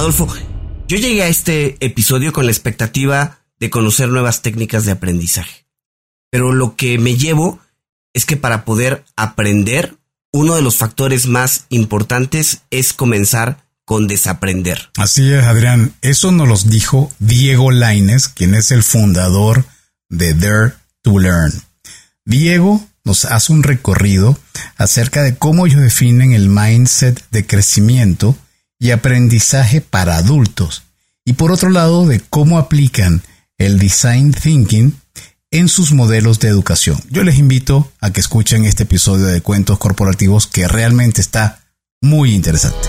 Adolfo, yo llegué a este episodio con la expectativa de conocer nuevas técnicas de aprendizaje. Pero lo que me llevo es que para poder aprender, uno de los factores más importantes es comenzar con desaprender. Así es, Adrián. Eso nos lo dijo Diego Laines, quien es el fundador de Dare to Learn. Diego nos hace un recorrido acerca de cómo ellos definen el mindset de crecimiento y aprendizaje para adultos. Y por otro lado, de cómo aplican el design thinking en sus modelos de educación. Yo les invito a que escuchen este episodio de Cuentos Corporativos que realmente está muy interesante.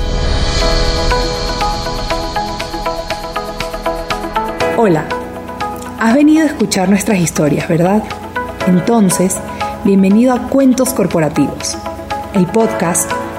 Hola, has venido a escuchar nuestras historias, ¿verdad? Entonces, bienvenido a Cuentos Corporativos, el podcast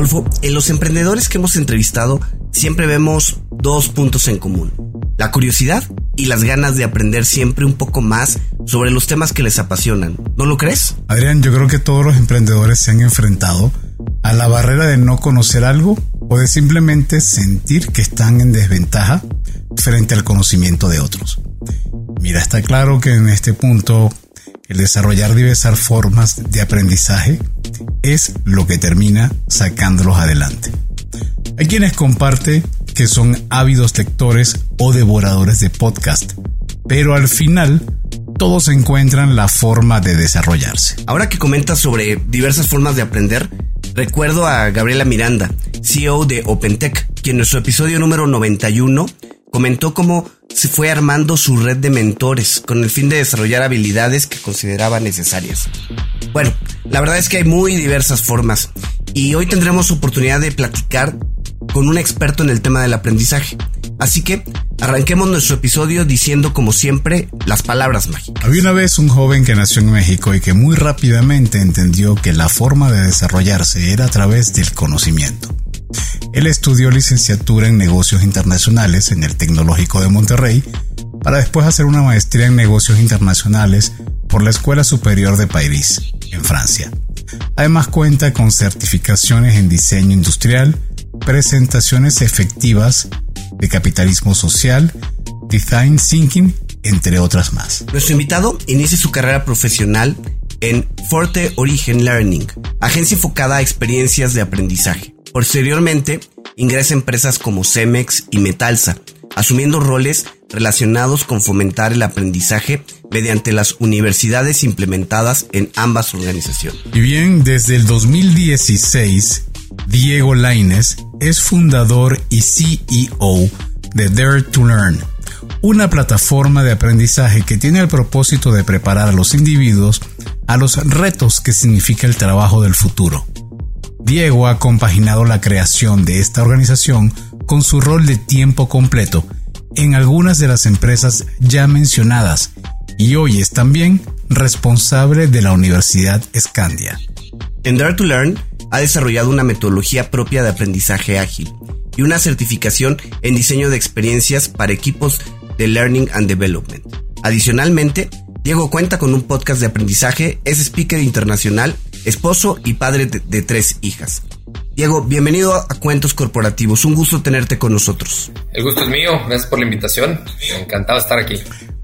Adolfo, en los emprendedores que hemos entrevistado siempre vemos dos puntos en común. La curiosidad y las ganas de aprender siempre un poco más sobre los temas que les apasionan. ¿No lo crees? Adrián, yo creo que todos los emprendedores se han enfrentado a la barrera de no conocer algo o de simplemente sentir que están en desventaja frente al conocimiento de otros. Mira, está claro que en este punto el desarrollar diversas formas de aprendizaje es lo que termina sacándolos adelante. Hay quienes comparten que son ávidos lectores o devoradores de podcast, pero al final todos encuentran la forma de desarrollarse. Ahora que comentas sobre diversas formas de aprender, recuerdo a Gabriela Miranda, CEO de OpenTech, quien en nuestro episodio número 91 comentó cómo se fue armando su red de mentores con el fin de desarrollar habilidades que consideraba necesarias. Bueno, la verdad es que hay muy diversas formas y hoy tendremos oportunidad de platicar con un experto en el tema del aprendizaje. Así que arranquemos nuestro episodio diciendo como siempre las palabras mágicas. Había una vez un joven que nació en México y que muy rápidamente entendió que la forma de desarrollarse era a través del conocimiento. Él estudió licenciatura en negocios internacionales en el Tecnológico de Monterrey para después hacer una maestría en negocios internacionales por la Escuela Superior de París, en Francia. Además cuenta con certificaciones en diseño industrial, presentaciones efectivas de capitalismo social, design thinking, entre otras más. Nuestro invitado inicia su carrera profesional en Forte Origin Learning, agencia enfocada a experiencias de aprendizaje. Posteriormente, ingresa a empresas como Cemex y Metalsa, asumiendo roles relacionados con fomentar el aprendizaje mediante las universidades implementadas en ambas organizaciones. Y bien, desde el 2016, Diego Laines es fundador y CEO de Dare to Learn, una plataforma de aprendizaje que tiene el propósito de preparar a los individuos a los retos que significa el trabajo del futuro. Diego ha compaginado la creación de esta organización con su rol de tiempo completo en algunas de las empresas ya mencionadas y hoy es también responsable de la Universidad Scandia. En Dare to Learn ha desarrollado una metodología propia de aprendizaje ágil y una certificación en diseño de experiencias para equipos de Learning and Development. Adicionalmente, Diego cuenta con un podcast de aprendizaje, es speaker internacional, esposo y padre de, de tres hijas. Diego, bienvenido a Cuentos Corporativos. Un gusto tenerte con nosotros. El gusto es mío. Gracias por la invitación. Encantado de estar aquí.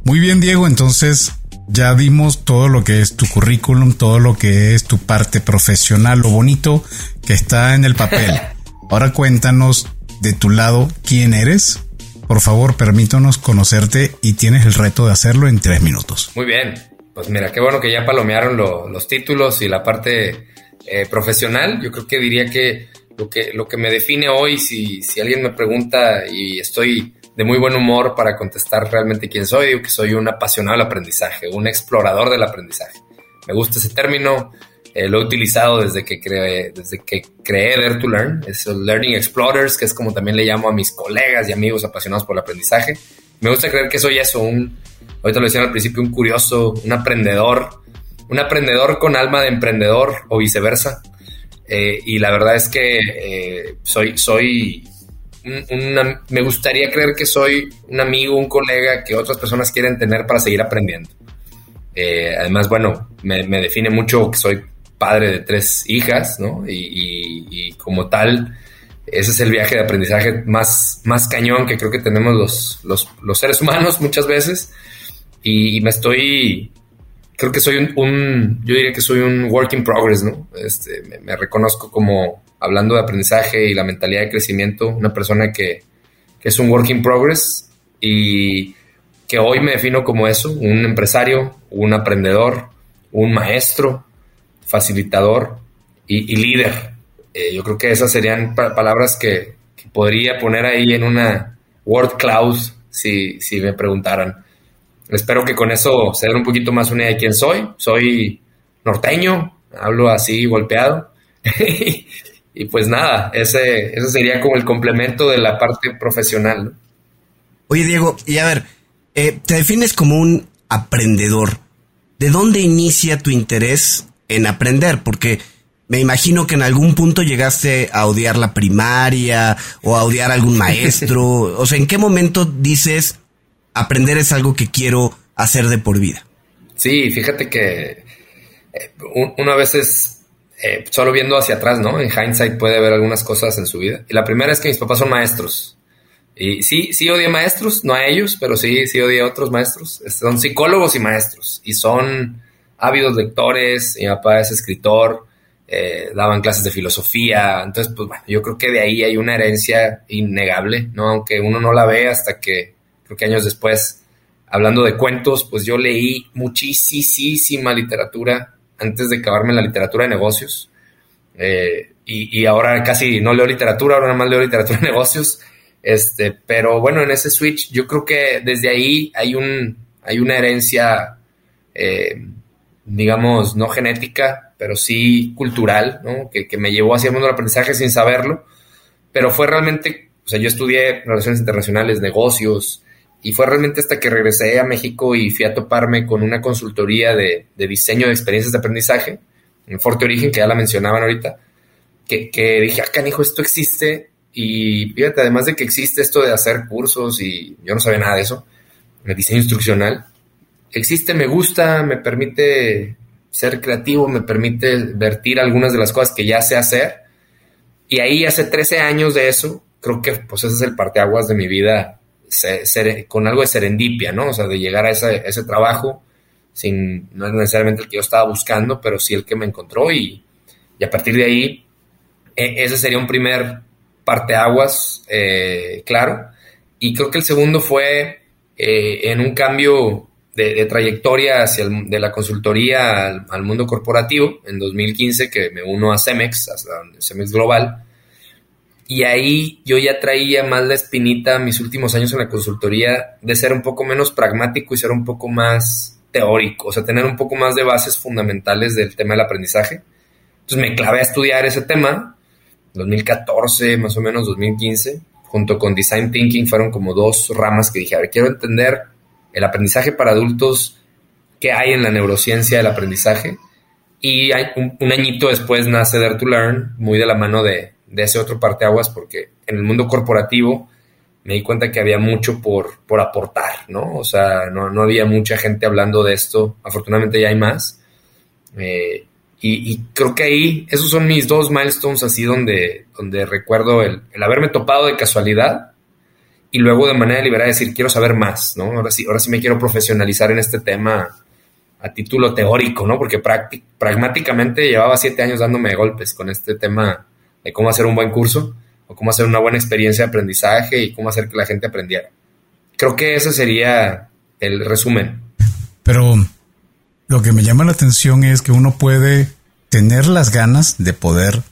Muy bien, Diego. Entonces, ya vimos todo lo que es tu currículum, todo lo que es tu parte profesional, lo bonito que está en el papel. Ahora cuéntanos de tu lado quién eres. Por favor, permítanos conocerte y tienes el reto de hacerlo en tres minutos. Muy bien. Pues mira, qué bueno que ya palomearon los títulos y la parte eh, profesional. Yo creo que diría que lo que, lo que me define hoy, si, si alguien me pregunta y estoy de muy buen humor para contestar realmente quién soy, digo que soy un apasionado del aprendizaje, un explorador del aprendizaje. Me gusta ese término, Eh, lo he utilizado desde que creé, desde que creé Dare to Learn, es el Learning Explorers, que es como también le llamo a mis colegas y amigos apasionados por el aprendizaje. Me gusta creer que soy eso, un, ahorita lo decía al principio, un curioso, un aprendedor, un aprendedor con alma de emprendedor o viceversa. Eh, y la verdad es que eh, soy, soy me gustaría creer que soy un amigo, un colega que otras personas quieren tener para seguir aprendiendo. Eh, además, bueno, me, define mucho que soy padre de tres hijas, ¿no? Y, como tal, ese es el viaje de aprendizaje más, más cañón que creo que tenemos los, los, seres humanos muchas veces. Y, me estoy, creo que soy un, yo diría que soy un work in progress, ¿no? Este, me reconozco como hablando de aprendizaje y la mentalidad de crecimiento, una persona que, es un work in progress y que hoy me defino como eso, un empresario, un aprendedor, un maestro, facilitador y, líder. Eh, yo creo que esas serían palabras que, podría poner ahí en una word cloud si, si me preguntaran. Espero que con eso se den un poquito más una idea de quién soy. Soy norteño, hablo así golpeado. y pues nada, ese, ese sería como el complemento de la parte profesional. Oye, Diego, y a ver, eh, te defines como un aprendedor. ¿De dónde inicia tu interés en aprender? Porque me imagino que en algún punto llegaste a odiar la primaria o a odiar a algún maestro. o sea, ¿en qué momento dices aprender es algo que quiero hacer de por vida? Sí, fíjate que eh, una vez es eh, solo viendo hacia atrás, ¿no? En hindsight puede ver algunas cosas en su vida. Y la primera es que mis papás son maestros. Y sí, sí odié maestros, no a ellos, pero sí, sí odié a otros maestros. Son psicólogos y maestros. Y son ávidos lectores. Mi papá es escritor. Eh, daban clases de filosofía. Entonces, pues bueno, yo creo que de ahí hay una herencia innegable, ¿no? Aunque uno no la ve hasta que, creo que años después, hablando de cuentos, pues yo leí muchísima literatura antes de acabarme la literatura de negocios. Eh, y, ahora casi no leo literatura, ahora nada más leo literatura de negocios. Este, pero bueno, en ese switch yo creo que desde ahí hay, un, hay una herencia, eh, digamos, no genética, pero sí cultural, ¿no? que, que me llevó hacia el mundo del aprendizaje sin saberlo. Pero fue realmente, o sea, yo estudié relaciones internacionales, negocios, y fue realmente hasta que regresé a México y fui a toparme con una consultoría de, diseño de experiencias de aprendizaje en Forte Origen, que ya la mencionaban ahorita, que, dije, ah, canijo, esto existe. Y fíjate, además de que existe esto de hacer cursos y yo no sabía nada de eso, el diseño instruccional, existe, me gusta, me permite ser creativo, me permite vertir algunas de las cosas que ya sé hacer. Y ahí hace 13 años de eso, creo que pues ese es el parteaguas de mi vida con algo de serendipia, ¿no? O sea, de llegar a ese, trabajo sin, no es necesariamente el que yo estaba buscando, pero sí el que me encontró y, y a partir de ahí, e, ese sería un primer parteaguas, eh, claro. Y creo que el segundo fue eh, en un cambio de, trayectoria hacia de la consultoría al, al, mundo corporativo en 2015, que me uno a Cemex, a Cemex Global, y ahí yo ya traía más la espinita mis últimos años en la consultoría de ser un poco menos pragmático y ser un poco más teórico, o sea, tener un poco más de bases fundamentales del tema del aprendizaje. Entonces me clavé a estudiar ese tema, 2014, más o menos 2015, junto con Design Thinking fueron como dos ramas que dije, a ver, quiero entender el aprendizaje para adultos, qué hay en la neurociencia del aprendizaje. Y un, un añito después nace Dare to Learn, muy de la mano de, de ese otro parteaguas porque en el mundo corporativo me di cuenta que había mucho por, por aportar, ¿no? O sea, no, había mucha gente hablando de esto. Afortunadamente ya hay más. Eh, y, creo que ahí, esos son mis dos milestones así donde, donde recuerdo el, haberme topado de casualidad y luego de manera deliberada decir, quiero saber más, ¿no? Ahora sí, ahora sí me quiero profesionalizar en este tema a título teórico, ¿no? Porque pragmáticamente llevaba siete años dándome golpes con este tema de cómo hacer un buen curso o cómo hacer una buena experiencia de aprendizaje y cómo hacer que la gente aprendiera. Creo que ese sería el resumen. Pero lo que me llama la atención es que uno puede tener las ganas de poder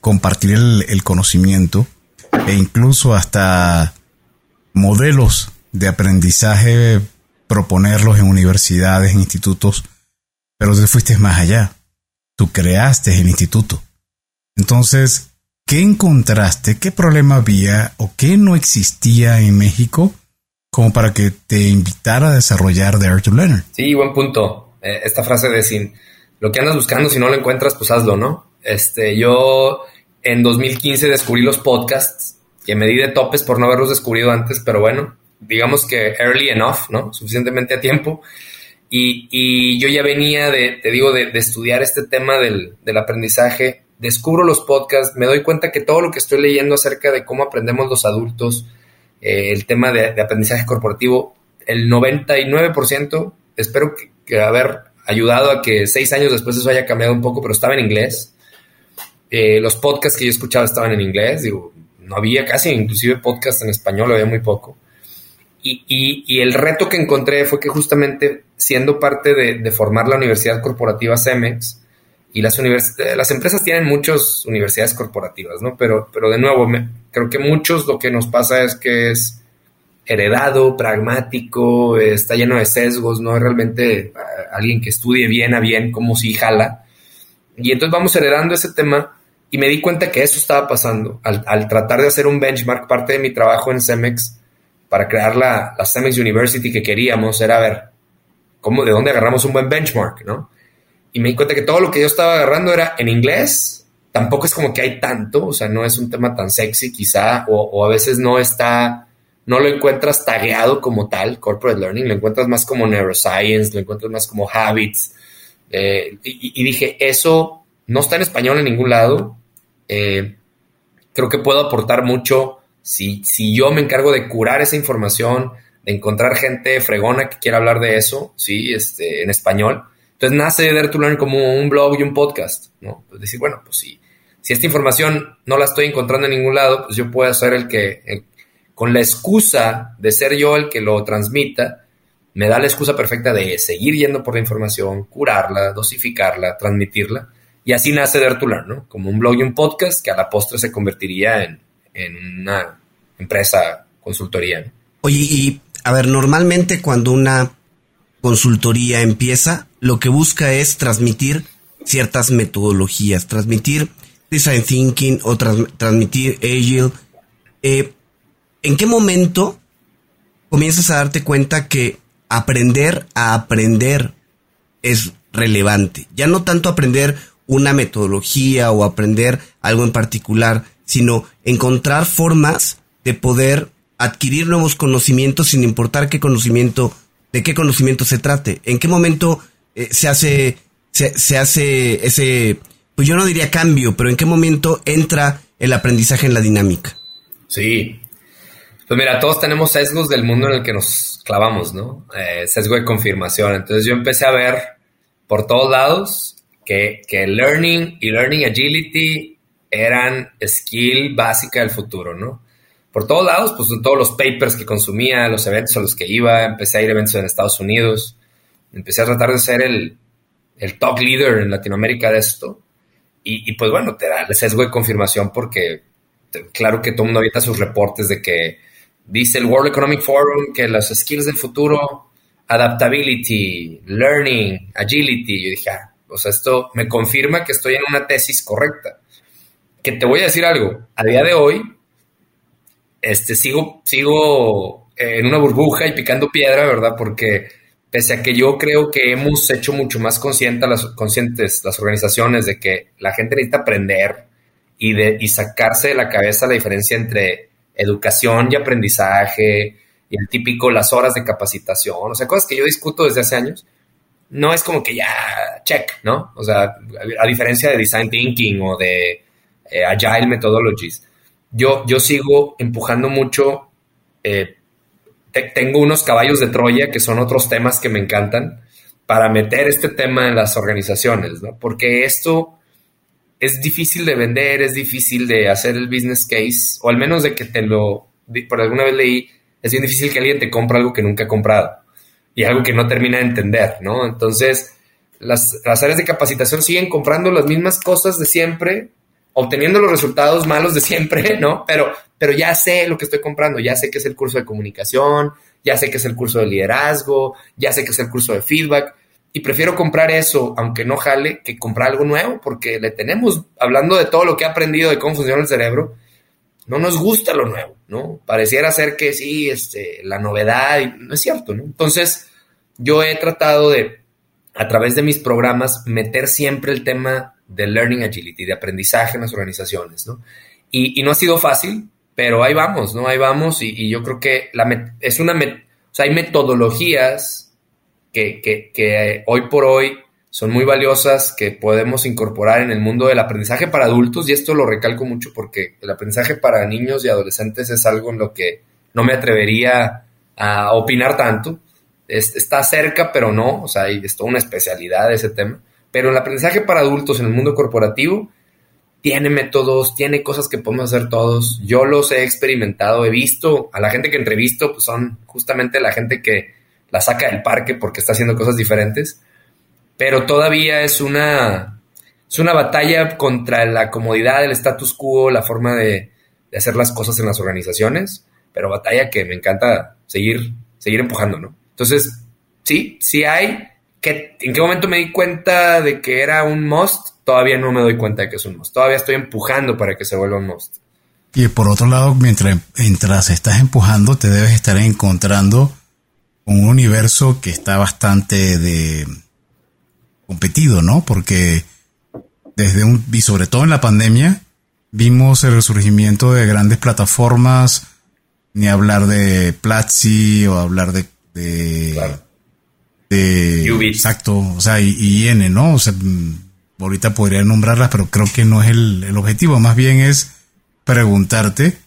compartir el, conocimiento e incluso hasta modelos de aprendizaje proponerlos en universidades, en institutos, pero te fuiste más allá. tú creaste el instituto. Entonces, ¿qué encontraste? ¿Qué problema había o qué no existía en México como para que te invitara a desarrollar Dare to Learn? Sí, buen punto. Eh, esta frase de sin lo que andas buscando, si no lo encuentras, pues hazlo, ¿no? Este, yo en 2015 descubrí los podcasts, que me di de topes por no haberlos descubierto antes, pero bueno, digamos que early enough, ¿no? Suficientemente a tiempo. Y, yo ya venía de, te digo, de, estudiar este tema del, aprendizaje, descubro los podcasts, me doy cuenta que todo lo que estoy leyendo acerca de cómo aprendemos los adultos, eh, el tema de, aprendizaje corporativo, el 99%, espero que, que, haber ayudado a que seis años después eso haya cambiado un poco, pero estaba en inglés. Eh, los podcasts que yo escuchaba estaban en inglés, digo, no había casi, inclusive podcast en español, había muy poco. Y, el reto que encontré fue que justamente siendo parte de, formar la Universidad Corporativa CEMEX, y las, las empresas tienen muchas universidades corporativas, ¿no? Pero, pero de nuevo, creo que muchos lo que nos pasa es que es heredado, pragmático, está lleno de sesgos, no es realmente ah, alguien que estudie bien a bien cómo si jala. Y entonces vamos heredando ese tema y me di cuenta que eso estaba pasando. Al, tratar de hacer un benchmark, parte de mi trabajo en CEMEX para crear la, la University que queríamos era ver cómo, de dónde agarramos un buen benchmark, ¿no? Y me di cuenta que todo lo que yo estaba agarrando era en inglés. Tampoco es como que hay tanto, o sea, no es un tema tan sexy quizá, o, a veces no está, no lo encuentras tagueado como tal, corporate learning, lo encuentras más como neuroscience, lo encuentras más como habits. Eh, y, dije, eso no está en español en ningún lado. Eh, creo que puedo aportar mucho si, si yo me encargo de curar esa información, de encontrar gente fregona que quiera hablar de eso, sí, este, en español, entonces nace Dare to Learn como un blog y un podcast, ¿no? Pues decir, bueno, pues si, si esta información no la estoy encontrando en ningún lado, pues yo puedo ser el que, con la excusa de ser yo el que lo transmita, me da la excusa perfecta de seguir yendo por la información, curarla, dosificarla, transmitirla. Y así nace Dare to Learn, ¿no? Como un blog y un podcast que a la postre se convertiría en, en una empresa consultoría. Oye, y a ver, normalmente cuando una consultoría empieza, lo que busca es transmitir ciertas metodologías, transmitir design thinking o transmitir agile. Eh, ¿En qué momento comienzas a darte cuenta que aprender a aprender es relevante? Ya no tanto aprender una metodología o aprender algo en particular, sino encontrar formas de poder adquirir nuevos conocimientos sin importar qué conocimiento, de qué conocimiento se trate. ¿En qué momento eh, se hace, se, hace ese, pues yo no diría cambio, pero en qué momento entra el aprendizaje en la dinámica? Sí. Pues mira, todos tenemos sesgos del mundo en el que nos clavamos, ¿no? Eh, sesgo de confirmación. Entonces yo empecé a ver por todos lados que, que learning y learning agility eran skill básica del futuro, ¿no? Por todos lados, pues todos los papers que consumía, los eventos a los que iba, empecé a ir a eventos en Estados Unidos, empecé a tratar de ser el, el top leader en Latinoamérica de esto. Y, pues bueno, te da el sesgo de confirmación porque claro que todo el mundo ahorita sus reportes de que dice el World Economic Forum que las skills del futuro, adaptability, learning, agility, yo dije, ah, o sea, esto me confirma que estoy en una tesis correcta que te voy a decir algo, a día de hoy, este, sigo, sigo en una burbuja y picando piedra, ¿verdad? Porque pese a que yo creo que hemos hecho mucho más conscientes las organizaciones de que la gente necesita aprender y, de, y sacarse de la cabeza la diferencia entre educación y aprendizaje y el típico las horas de capacitación, o sea, cosas que yo discuto desde hace años, no es como que ya check, ¿no? O sea, a diferencia de design thinking o de eh, Agile Methodologies. Yo, yo sigo empujando mucho, eh, tengo unos caballos de Troya que son otros temas que me encantan para meter este tema en las organizaciones, ¿no? Porque esto es difícil de vender, es difícil de hacer el business case, o al menos de que te lo, por alguna vez leí, es bien difícil que alguien te compre algo que nunca ha comprado y algo que no termina de entender, ¿no? Entonces, las, las áreas de capacitación siguen comprando las mismas cosas de siempre, obteniendo los resultados malos de siempre, ¿no? Pero, pero ya sé lo que estoy comprando, ya sé que es el curso de comunicación, ya sé que es el curso de liderazgo, ya sé que es el curso de feedback, y prefiero comprar eso, aunque no jale, que comprar algo nuevo, porque le tenemos, hablando de todo lo que he aprendido de cómo funciona el cerebro, no nos gusta lo nuevo, ¿no? Pareciera ser que sí, este, la novedad, no es cierto, ¿no? Entonces, yo he tratado de, a través de mis programas, meter siempre el tema de Learning Agility, de aprendizaje en las organizaciones, ¿no? Y, no ha sido fácil, pero ahí vamos, ¿no? Ahí vamos y, yo creo que la es una, o sea, hay metodologías que, que, que hoy por hoy son muy valiosas que podemos incorporar en el mundo del aprendizaje para adultos y esto lo recalco mucho porque el aprendizaje para niños y adolescentes es algo en lo que no me atrevería a opinar tanto. está cerca, pero no, o sea, es toda una especialidad ese tema. Pero el aprendizaje para adultos en el mundo corporativo tiene métodos, tiene cosas que podemos hacer todos. Yo los he experimentado, he visto a la gente que entrevisto, pues son justamente la gente que la saca del parque porque está haciendo cosas diferentes pero todavía es una, es una batalla contra la comodidad, el status quo, la forma de, hacer las cosas en las organizaciones, pero batalla que me encanta seguir, seguir empujando, ¿no? Entonces, sí, sí hay. Que ¿En qué momento me di cuenta de que era un must? Todavía no me doy cuenta de que es un must. Todavía estoy empujando para que se vuelva un must. Y por otro lado, mientras, mientras estás empujando, te debes estar encontrando un universo que está bastante de, competido, ¿no? Porque desde un, y sobre todo en la pandemia, vimos el resurgimiento de grandes plataformas, ni hablar de Platzi o hablar de, de, de exacto, o sea, y, y, N, ¿no? O sea, mm, ahorita podría nombrarlas, pero creo que no es el, el objetivo, más bien es preguntarte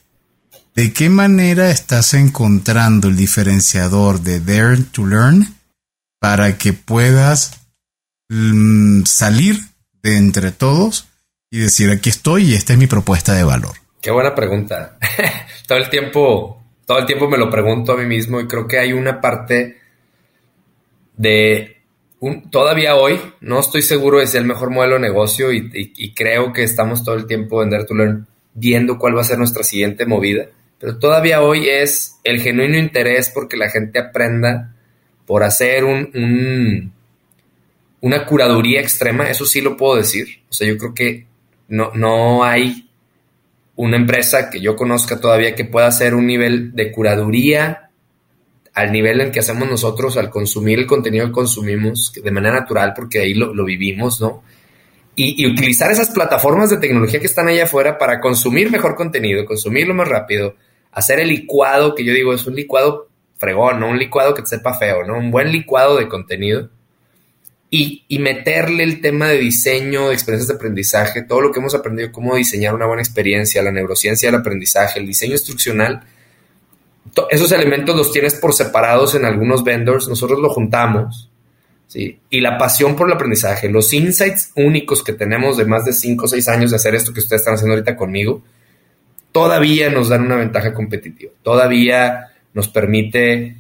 de qué manera estás encontrando el diferenciador de Dare to Learn para que puedas Mm, salir de entre todos y decir aquí estoy y esta es mi propuesta de valor? Qué buena pregunta. todo el tiempo, todo el tiempo me lo pregunto a mí mismo y creo que hay una parte de un, todavía hoy no estoy seguro de si es el mejor modelo de negocio y, creo que estamos todo el tiempo en Dare to Learn viendo cuál va a ser nuestra siguiente movida. Pero todavía hoy es el genuino interés porque la gente aprenda por hacer un una curaduría extrema, eso sí lo puedo decir. O sea, yo creo que no, no hay una empresa que yo conozca todavía que pueda hacer un nivel de curaduría al nivel en que hacemos nosotros al consumir el contenido que consumimos de manera natural, porque ahí lo, vivimos, ¿no? Y, y, utilizar esas plataformas de tecnología que están allá afuera para consumir mejor contenido, consumirlo más rápido, hacer el licuado, que yo digo es un licuado fregón, no un licuado que te sepa feo, ¿no? Un buen licuado de contenido y, meterle el tema de diseño, de experiencias de aprendizaje, todo lo que hemos aprendido, cómo diseñar una buena experiencia, la neurociencia del aprendizaje, el diseño instruccional, esos elementos los tienes por separados en algunos vendors, nosotros lo juntamos, ¿sí? Y la pasión por el aprendizaje, los insights únicos que tenemos de más de 5 o 6 años de hacer esto que ustedes están haciendo ahorita conmigo, todavía nos dan una ventaja competitiva, todavía nos permite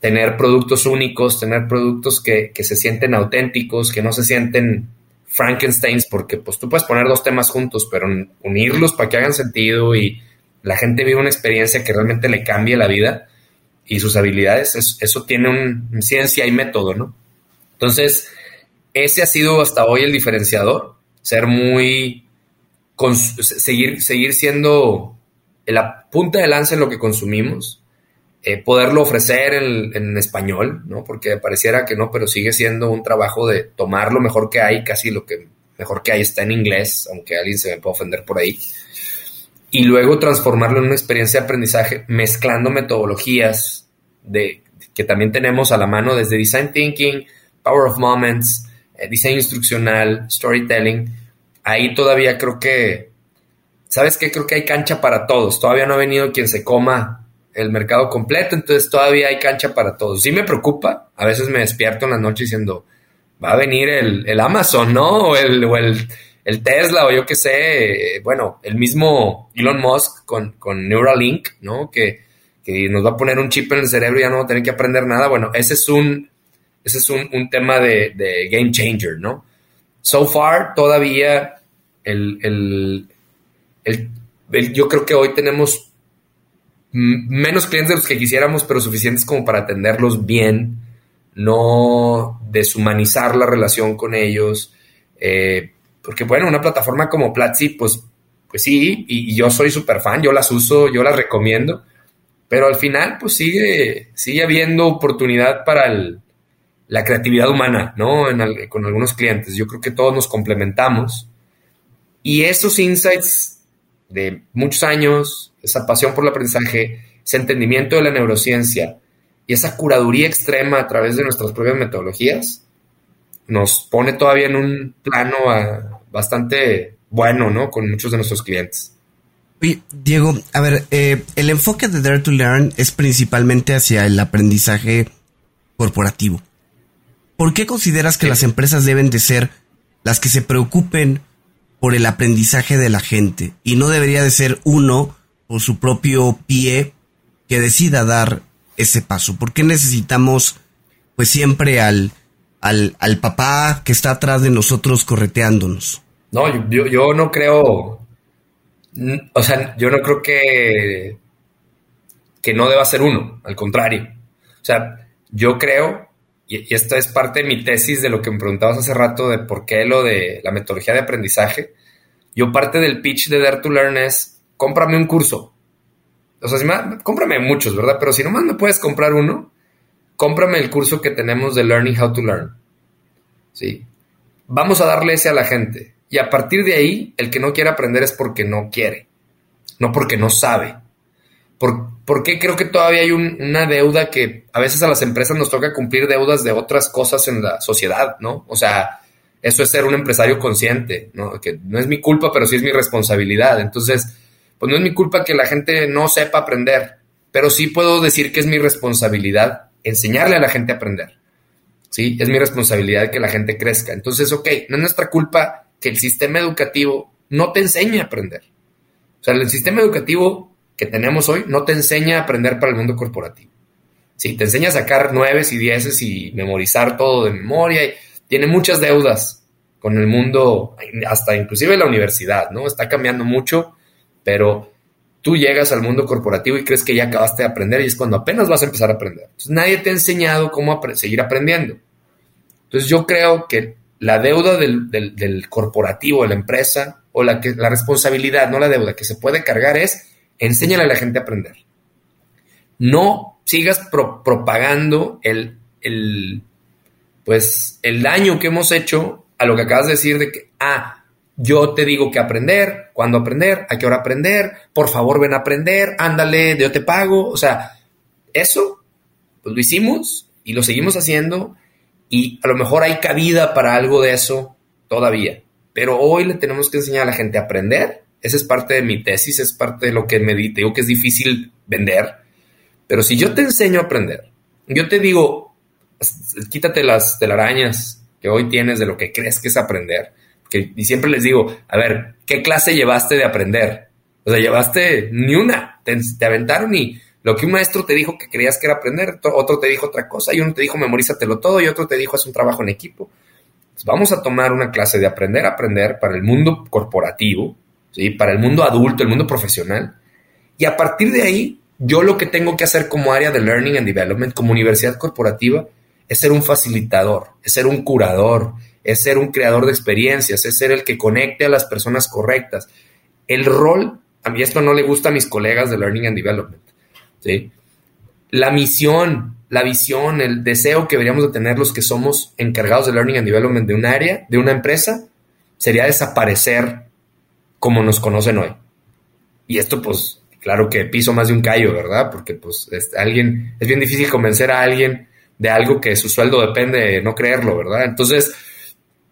tener productos únicos, tener productos que, se sienten auténticos, que no se sienten Frankensteins, porque pues tú puedes poner dos temas juntos, pero unirlos para que hagan sentido y la gente vive una experiencia que realmente le cambie la vida y sus habilidades, eso, tiene un, ciencia y método, ¿no? Entonces, ese ha sido hasta hoy el diferenciador, ser muy, seguir, seguir siendo la punta de lanza en lo que consumimos, eh, poderlo ofrecer en, español, ¿no? Porque pareciera que no, pero sigue siendo un trabajo de tomar lo mejor que hay, casi lo que mejor que hay está en inglés, aunque alguien se me pueda ofender por ahí. Y luego transformarlo en una experiencia de aprendizaje mezclando metodologías de, que también tenemos a la mano desde Design Thinking, Power of Moments, eh, diseño instruccional, storytelling. Ahí todavía creo que, ¿sabes qué? Creo que hay cancha para todos. Todavía no ha venido quien se coma el mercado completo, entonces todavía hay cancha para todos. Sí me preocupa, a veces me despierto en la noche diciendo, va a venir el, Amazon, ¿no? O el, o el, Tesla, o yo qué sé, bueno, el mismo Elon Musk con, con Neuralink, ¿no? Que, nos va a poner un chip en el cerebro y ya no va a tener que aprender nada. Bueno, ese es un, ese es un, tema de, game changer, ¿no? So far, todavía el, yo creo que hoy tenemos menos clientes de los que quisiéramos, pero suficientes como para atenderlos bien, no deshumanizar la relación con ellos. Eh, porque bueno, una plataforma como Platzi, pues, pues sí, y, yo soy súper fan, yo las uso, yo las recomiendo, pero al final pues sigue, sigue habiendo oportunidad para la creatividad humana, ¿no? con algunos clientes. Yo creo que todos nos complementamos. Y esos insights de muchos años, esa pasión por el aprendizaje, ese entendimiento de la neurociencia y esa curaduría extrema a través de nuestras propias metodologías, nos pone todavía en un plano ah, bastante bueno, ¿no? Con muchos de nuestros clientes. Oye, Diego, a ver, eh, el enfoque de Dare to Learn es principalmente hacia el aprendizaje corporativo. ¿Por qué consideras que las empresas deben de ser las que se preocupen por el aprendizaje de la gente y no debería de ser uno por su propio pie que decida dar ese paso? ¿Por qué necesitamos pues siempre al al, al papá que está atrás de nosotros correteándonos. No, yo, yo no creo, o sea, yo no creo que, que no deba ser uno, al contrario. O sea, yo creo, y, esta es parte de mi tesis de lo que me preguntabas hace rato de por qué lo de la metodología de aprendizaje, yo parte del pitch de Dare to Learn es, cómprame un curso. O sea, si cómprame muchos, ¿verdad? Pero si nomás me puedes comprar uno, cómprame el curso que tenemos de Learning How to Learn. ¿Sí? Vamos a darle ese a la gente. Y a partir de ahí, el que no quiere aprender es porque no quiere, no porque no sabe. ¿Por, qué creo que todavía hay una deuda que a veces a las empresas nos toca cumplir deudas de otras cosas en la sociedad, ¿no? O sea, eso es ser un empresario consciente, ¿no? Que no es mi culpa, pero sí es mi responsabilidad. Entonces, pues no es mi culpa que la gente no sepa aprender, pero sí puedo decir que es mi responsabilidad enseñarle a la gente a aprender. ¿Sí? Es mi responsabilidad que la gente crezca. Entonces, ok, no es nuestra culpa que el sistema educativo no te enseñe a aprender. O sea, el sistema educativo que tenemos hoy no te enseña a aprender para el mundo corporativo. Sí, te enseña a sacar nueves y dieces y memorizar todo de memoria. Tiene muchas deudas con el mundo, hasta inclusive la universidad, ¿no? Está cambiando mucho, pero tú llegas al mundo corporativo y crees que ya acabaste de aprender y es cuando apenas vas a empezar a aprender. nadie te ha enseñado cómo seguir aprendiendo. Entonces yo creo que la deuda del, corporativo, de la empresa, o la, responsabilidad, no la deuda, que se puede cargar es enséñale a la gente a aprender. No sigas propagando el, el, pues, el daño que hemos hecho a lo que acabas de decir de que, ah, yo te digo que aprender, cuándo aprender, a qué hora aprender, por favor ven a aprender, ándale, yo te pago. O sea, eso pues lo hicimos y lo seguimos haciendo y a lo mejor hay cabida para algo de eso todavía. Pero hoy le tenemos que enseñar a la gente a aprender. Esa es parte de mi tesis, es parte de lo que me digo que es difícil vender. Pero si yo te enseño a aprender, yo te digo, quítate las telarañas que hoy tienes de lo que crees que es aprender y siempre les digo, a ver, ¿qué clase llevaste de aprender? O sea, llevaste ni una, te, aventaron y lo que un maestro te dijo que creías que era aprender, otro te dijo otra cosa, y uno te dijo memorízatelo todo, y otro te dijo haz un trabajo en equipo. vamos a tomar una clase de aprender aprender para el mundo corporativo, ¿sí? para el mundo adulto, el mundo profesional, y a partir de ahí, yo lo que tengo que hacer como área de Learning and Development, como universidad corporativa, es ser un facilitador, es ser un curador, es ser un creador de experiencias, es ser el que conecte a las personas correctas. El rol, a mí esto no le gusta a mis colegas de Learning and Development, ¿sí? La misión, la visión, el deseo que deberíamos de tener los que somos encargados de Learning and Development de un área, de una empresa, sería desaparecer como nos conocen hoy. Y esto, pues, claro que piso más de un callo, ¿verdad? Porque, pues, es, alguien, es bien difícil convencer a alguien de algo que su sueldo depende de no creerlo, ¿verdad? Entonces,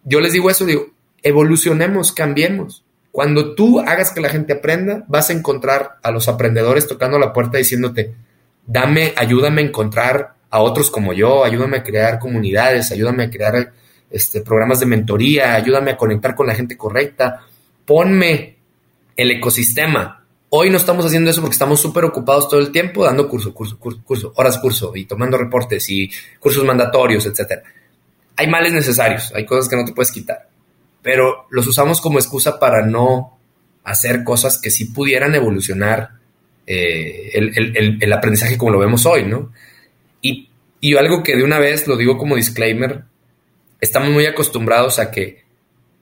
yo les digo eso, digo, evolucionemos, cambiemos. Cuando tú hagas que la gente aprenda, vas a encontrar a los aprendedores tocando la puerta diciéndote, dame, ayúdame a encontrar a otros como yo, ayúdame a crear comunidades, ayúdame a crear este, programas de mentoría, ayúdame a conectar con la gente correcta, ponme el ecosistema. Hoy no estamos haciendo eso porque estamos súper ocupados todo el tiempo dando curso, curso, curso, curso, horas curso y tomando reportes y cursos mandatorios, etcétera hay males necesarios, hay cosas que no te puedes quitar, pero los usamos como excusa para no hacer cosas que sí pudieran evolucionar eh, el, aprendizaje como lo vemos hoy, ¿no? Y Y algo que de una vez lo digo como disclaimer, estamos muy acostumbrados a que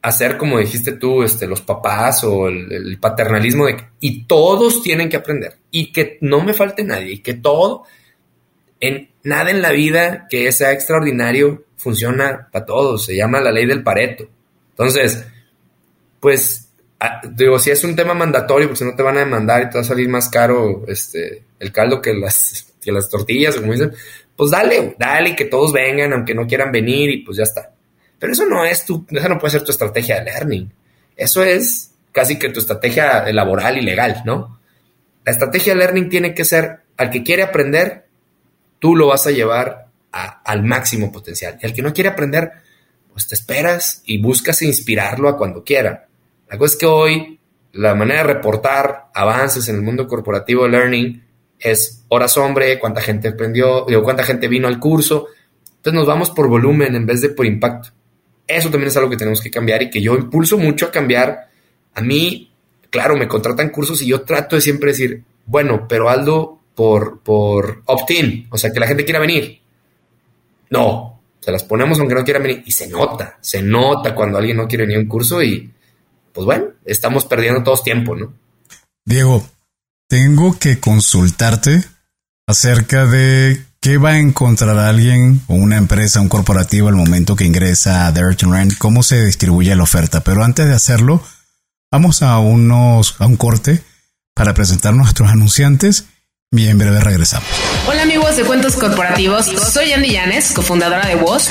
hacer como dijiste tú, este, los papás o el, paternalismo de y todos tienen que aprender y que no me falte nadie y que todo en nada en la vida que sea extraordinario funciona para todos, se llama la ley del Pareto. Entonces, pues ah, digo, si es un tema mandatorio, pues si no te van a demandar y te va a salir más caro este el caldo que las que las tortillas, como dicen, pues dale, dale que todos vengan aunque no quieran venir y pues ya está. Pero eso no es tu, eso no puede ser tu estrategia de learning. Eso es casi que tu estrategia laboral y legal, ¿no? La estrategia de learning tiene que ser al que quiere aprender, tú lo vas a llevar al máximo potencial. Y al que no quiere aprender, pues te esperas y buscas inspirarlo a cuando quiera. La cosa es que hoy la manera de reportar avances en el mundo corporativo de learning es horas hombre, cuánta gente aprendió, digo, cuánta gente vino al curso. Entonces nos vamos por volumen en vez de por impacto. Eso también es algo que tenemos que cambiar y que yo impulso mucho a cambiar. A mí, claro, me contratan cursos y yo trato de siempre decir, bueno, pero Aldo por, por opt-in, o sea, que la gente quiera venir. No, se las ponemos aunque no quieran venir y se nota, se nota cuando alguien no quiere venir a un curso y pues bueno, estamos perdiendo todos tiempo, ¿no? Diego, tengo que consultarte acerca de ¿Qué va a encontrar alguien o una empresa, un corporativo al momento que ingresa a Dare to ¿Cómo se distribuye la oferta? Pero antes de hacerlo, vamos a, unos, a un corte para presentar a nuestros anunciantes y en breve regresamos. Hola amigos de Cuentos Corporativos, soy Andy Llanes, cofundadora de Voz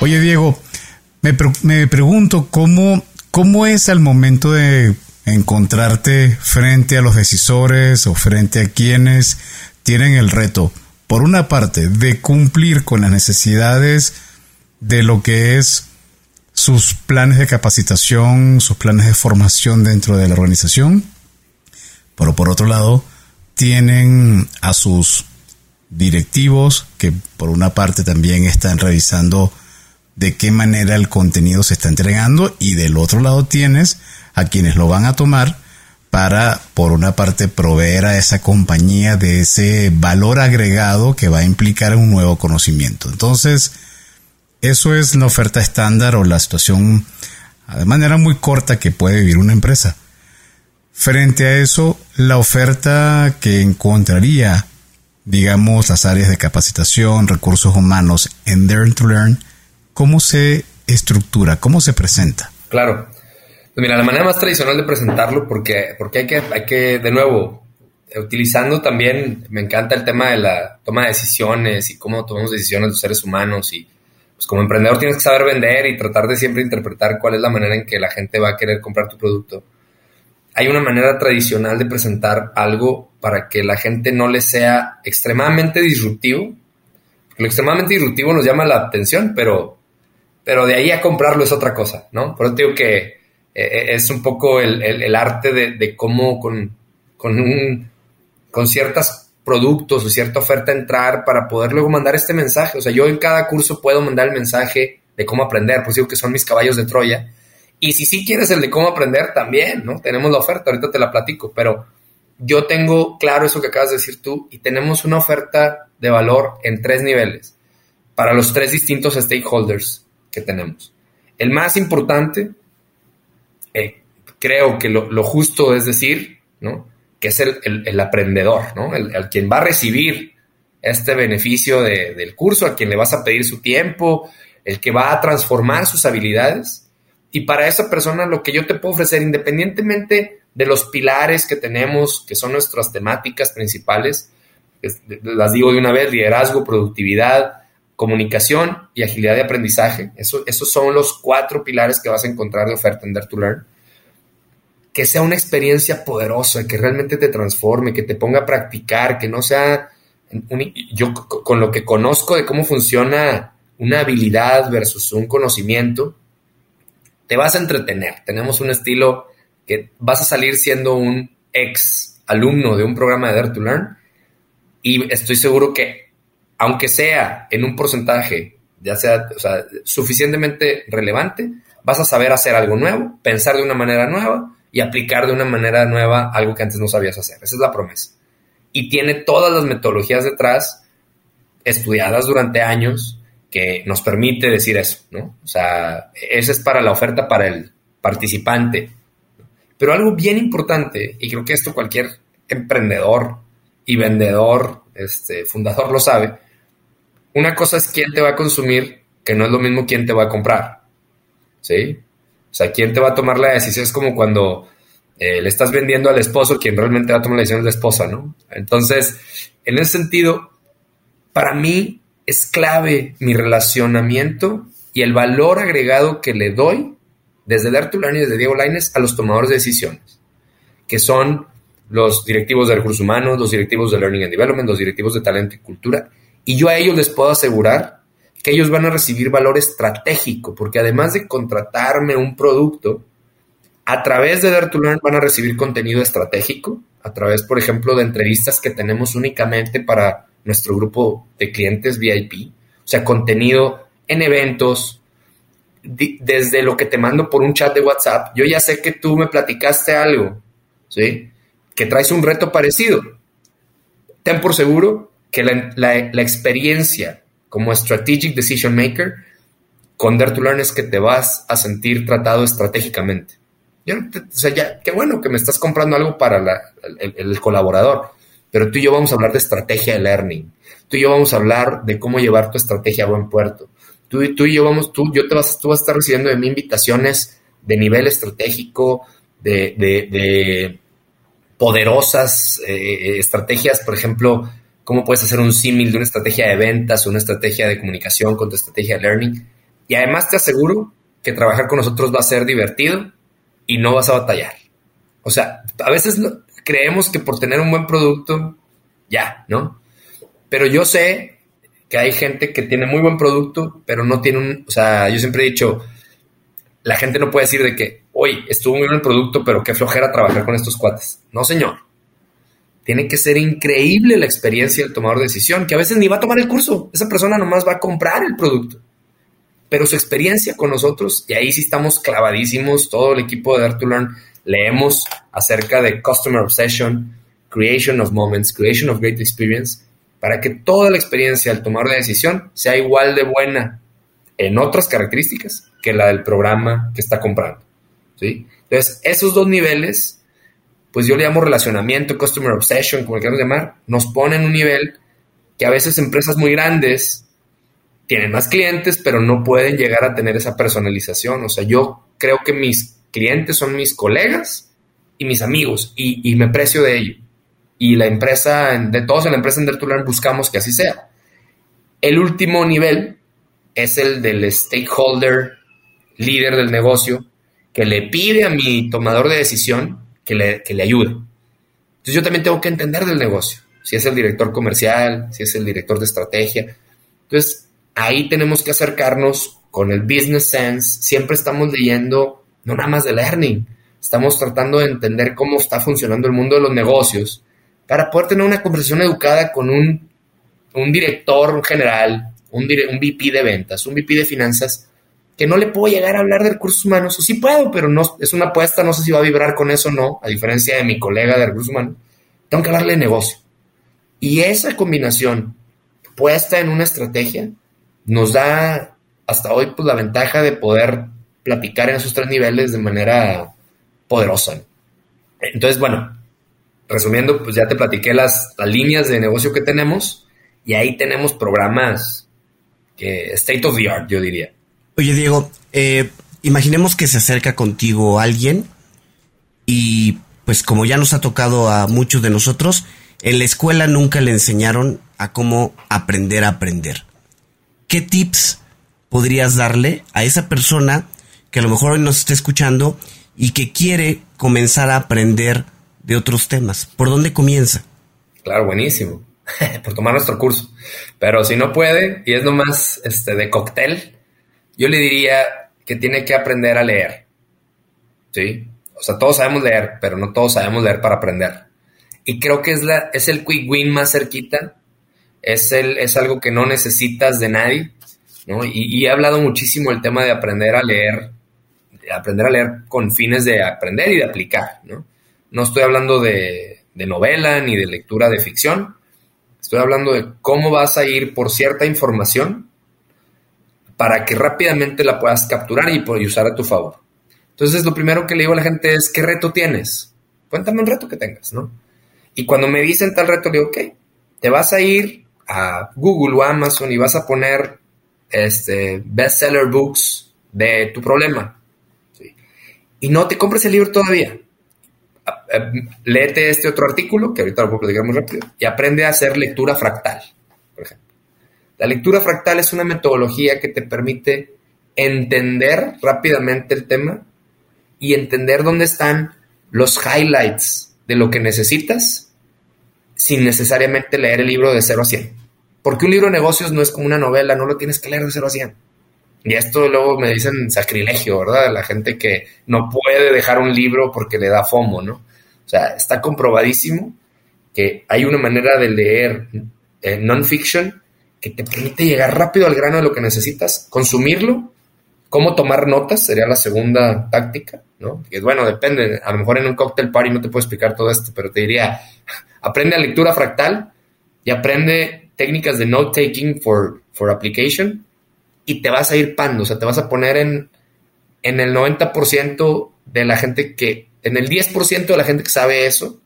Oye, Diego, me, me pregunto cómo, cómo es al momento de encontrarte frente a los decisores o frente a quienes tienen el reto, por una parte, de cumplir con las necesidades de lo que es sus planes de capacitación, sus planes de formación dentro de la organización, pero por otro lado, tienen a sus directivos que por una parte también están revisando de qué manera el contenido se está entregando y del otro lado tienes a quienes lo van a tomar para por una parte proveer a esa compañía de ese valor agregado que va a implicar un nuevo conocimiento. Entonces, eso es la oferta estándar o la situación de manera muy corta que puede vivir una empresa. Frente a eso, la oferta que encontraría digamos, las áreas de capacitación, recursos humanos en Learn to Learn, ¿cómo se estructura? ¿Cómo se presenta? Claro. Pues mira, la manera más tradicional de presentarlo, porque, porque hay, que, hay que, de nuevo, utilizando también, me encanta el tema de la toma de decisiones y cómo tomamos decisiones los seres humanos y pues como emprendedor tienes que saber vender y tratar de siempre interpretar cuál es la manera en que la gente va a querer comprar tu producto hay una manera tradicional de presentar algo para que la gente no le sea extremadamente disruptivo. Lo extremadamente disruptivo nos llama la atención, pero, pero de ahí a comprarlo es otra cosa, ¿no? Por eso digo que eh, eh, es un poco el, arte de, cómo con, con, un, con ciertos productos o cierta oferta entrar para poder luego mandar este mensaje. O sea, yo en cada curso puedo mandar el mensaje de cómo aprender, pues digo que son mis caballos de Troya y si sí quieres el de cómo aprender, también, ¿no? Tenemos la oferta, ahorita te la platico, pero yo tengo claro eso que acabas de decir tú y tenemos una oferta de valor en tres niveles para los tres distintos stakeholders que tenemos. El más importante, eh, creo que lo, justo es decir, ¿no? Que es el, aprendedor, ¿no? El, quien va a recibir este beneficio del curso, a quien le vas a pedir su tiempo, el que va a transformar sus habilidades y para esa persona lo que yo te puedo ofrecer, independientemente de los pilares que tenemos, que son nuestras temáticas principales, las digo de una vez, liderazgo, productividad, comunicación y agilidad de aprendizaje. Eso, esos son los cuatro pilares que vas a encontrar de oferta en Dare to Learn. Que sea una experiencia poderosa, que realmente te transforme, que te ponga a practicar, que no sea yo con lo que conozco de cómo funciona una habilidad versus un conocimiento, te vas a entretener. Tenemos un estilo que vas a salir siendo un ex alumno de un programa de Dare to Learn y estoy seguro que, aunque sea en un porcentaje, ya sea, suficientemente relevante, vas a saber hacer algo nuevo, pensar de una manera nueva y aplicar de una manera nueva algo que antes no sabías hacer. Esa es la promesa. Y tiene todas las metodologías detrás, estudiadas durante años, que nos permite decir eso, ¿no? O sea, esa es para la oferta para el participante. Pero algo bien importante, y creo que esto cualquier emprendedor y vendedor, este, fundador lo sabe, una cosa es quién te va a consumir, que no es lo mismo quién te va a comprar. ¿Sí? O sea, quién te va a tomar la decisión es como cuando eh, le estás vendiendo al esposo, quien realmente va a tomar la decisión es la esposa, ¿no? Entonces, en ese sentido, para mí es clave mi relacionamiento y el valor agregado que le doy desde Learn y desde Diego Laines a los tomadores de decisiones, que son los directivos de recursos humanos, los directivos de Learning and Development, los directivos de talento y cultura, y yo a ellos les puedo asegurar que ellos van a recibir valor estratégico, porque además de contratarme un producto, a través de Dare to Learn van a recibir contenido estratégico, a través, por ejemplo, de entrevistas que tenemos únicamente para nuestro grupo de clientes VIP, o sea, contenido en eventos, desde lo que te mando por un chat de WhatsApp, yo ya sé que tú me platicaste algo, ¿sí? Que traes un reto parecido. Ten por seguro que la, experiencia como Strategic Decision Maker con Dare to Learn es que te vas a sentir tratado estratégicamente. o sea, ya, qué bueno que me estás comprando algo para el, colaborador, pero tú y yo vamos a hablar de estrategia de learning. Tú y yo vamos a hablar de cómo llevar tu estrategia a buen puerto. Tú, tú y yo vamos, tú, yo te vas, tú vas a estar recibiendo de mí invitaciones de nivel estratégico, de, de, poderosas eh, estrategias, por ejemplo, cómo puedes hacer un símil de una estrategia de ventas una estrategia de comunicación con tu estrategia de learning. Y además te aseguro que trabajar con nosotros va a ser divertido y no vas a batallar. O sea, a veces creemos que por tener un buen producto, ya, ¿no? Pero yo sé que hay gente que tiene muy buen producto, pero no tiene un, o sea, yo siempre he dicho, la gente no puede decir de que, hoy estuvo muy bien el producto, pero qué flojera trabajar con estos cuates. No, señor. Tiene que ser increíble la experiencia del tomador de decisión, que a veces ni va a tomar el curso, esa persona nomás va a comprar el producto. Pero su experiencia con nosotros, y ahí sí estamos clavadísimos, todo el equipo de Dare to Learn, leemos acerca de Customer Obsession, Creation of Moments, Creation of Great Experience, para que toda la experiencia al tomar la decisión sea igual de buena en otras características que la del programa que está comprando. ¿sí? Entonces, esos dos niveles, pues yo le llamo relacionamiento, customer obsession, como le queramos llamar, nos ponen un nivel que a veces empresas muy grandes tienen más clientes, pero no pueden llegar a tener esa personalización. O sea, yo creo que mis clientes son mis colegas y mis amigos y, y me precio de ello y la empresa, de todos en la empresa en Dertular buscamos que así sea. El último nivel es el del stakeholder, líder del negocio, que le pide a mi tomador de decisión que le, que le ayude. Entonces yo también tengo que entender del negocio, si es el director comercial, si es el director de estrategia. Entonces ahí tenemos que acercarnos con el business sense, siempre estamos leyendo, no nada más de learning, estamos tratando de entender cómo está funcionando el mundo de los negocios para poder tener una conversación educada con un, director general, un, un VP de ventas, un VP de finanzas, que no le puedo llegar a hablar de recursos humanos, o sí puedo, pero no, es una apuesta, no sé si va a vibrar con eso o no, a diferencia de mi colega de recursos humanos, tengo que hablarle de negocio. Y esa combinación puesta en una estrategia nos da hasta hoy pues, la ventaja de poder platicar en esos tres niveles de manera poderosa. Entonces, bueno, resumiendo, pues ya te platiqué las, líneas de negocio que tenemos y ahí tenemos programas que state of the art, yo diría. Oye, Diego, eh, imaginemos que se acerca contigo alguien y pues como ya nos ha tocado a muchos de nosotros, en la escuela nunca le enseñaron a cómo aprender a aprender. ¿Qué tips podrías darle a esa persona que a lo mejor hoy nos está escuchando y que quiere comenzar a aprender de otros temas. ¿Por dónde comienza? Claro, buenísimo. por tomar nuestro curso. Pero si no puede y es nomás este, de cóctel, yo le diría que tiene que aprender a leer. ¿Sí? O sea, todos sabemos leer, pero no todos sabemos leer para aprender. Y creo que es, la, es el quick win más cerquita. Es, el, es algo que no necesitas de nadie. ¿no? Y, he hablado muchísimo el tema de aprender a leer, aprender a leer con fines de aprender y de aplicar. No, no estoy hablando de, de novela ni de lectura de ficción. Estoy hablando de cómo vas a ir por cierta información para que rápidamente la puedas capturar y, usar a tu favor. Entonces, lo primero que le digo a la gente es, ¿qué reto tienes? Cuéntame un reto que tengas, ¿no? Y cuando me dicen tal reto, le digo, ok, te vas a ir a Google o Amazon y vas a poner este, bestseller books de tu problema. Y no te compres el libro todavía. Léete este otro artículo, que ahorita lo puedo platicar muy rápido, y aprende a hacer lectura fractal, por ejemplo. La lectura fractal es una metodología que te permite entender rápidamente el tema y entender dónde están los highlights de lo que necesitas sin necesariamente leer el libro de 0 a 100. Porque un libro de negocios no es como una novela, no lo tienes que leer de 0 a 100. Y esto luego me dicen sacrilegio, ¿verdad? La gente que no puede dejar un libro porque le da FOMO, ¿no? O sea, está comprobadísimo que hay una manera de leer eh, non-fiction que te permite llegar rápido al grano de lo que necesitas, consumirlo, cómo tomar notas sería la segunda táctica, ¿no? Que bueno, depende, a lo mejor en un cocktail party no te puedo explicar todo esto, pero te diría, aprende a lectura fractal y aprende técnicas de note taking for, for application y te vas a ir pando, o sea, te vas a poner en, en el 90% de la gente que, en el 10% de la gente que sabe eso,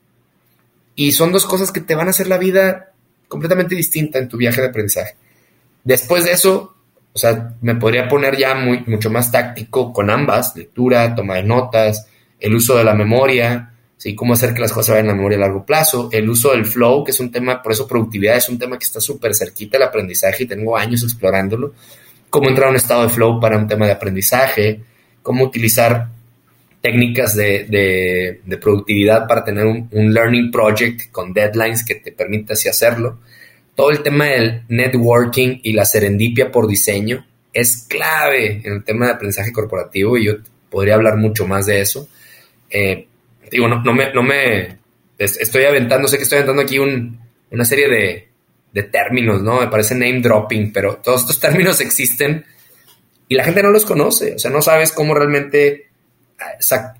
y son dos cosas que te van a hacer la vida completamente distinta en tu viaje de aprendizaje. Después de eso, o sea, me podría poner ya muy, mucho más táctico con ambas, lectura, toma de notas, el uso de la memoria, ¿sí? cómo hacer que las cosas vayan a la memoria a largo plazo, el uso del flow, que es un tema, por eso productividad es un tema que está súper cerquita del aprendizaje y tengo años explorándolo, cómo entrar a un estado de flow para un tema de aprendizaje, cómo utilizar técnicas de, productividad para tener un, learning project con deadlines que te permita así hacerlo. Todo el tema del networking y la serendipia por diseño es clave en el tema de aprendizaje corporativo y yo podría hablar mucho más de eso. Eh, digo, no, no, me, no me estoy aventando, sé que estoy aventando aquí una serie de, de términos, ¿no? Me parece name dropping, pero todos estos términos existen y la gente no los conoce, o sea, no sabes cómo realmente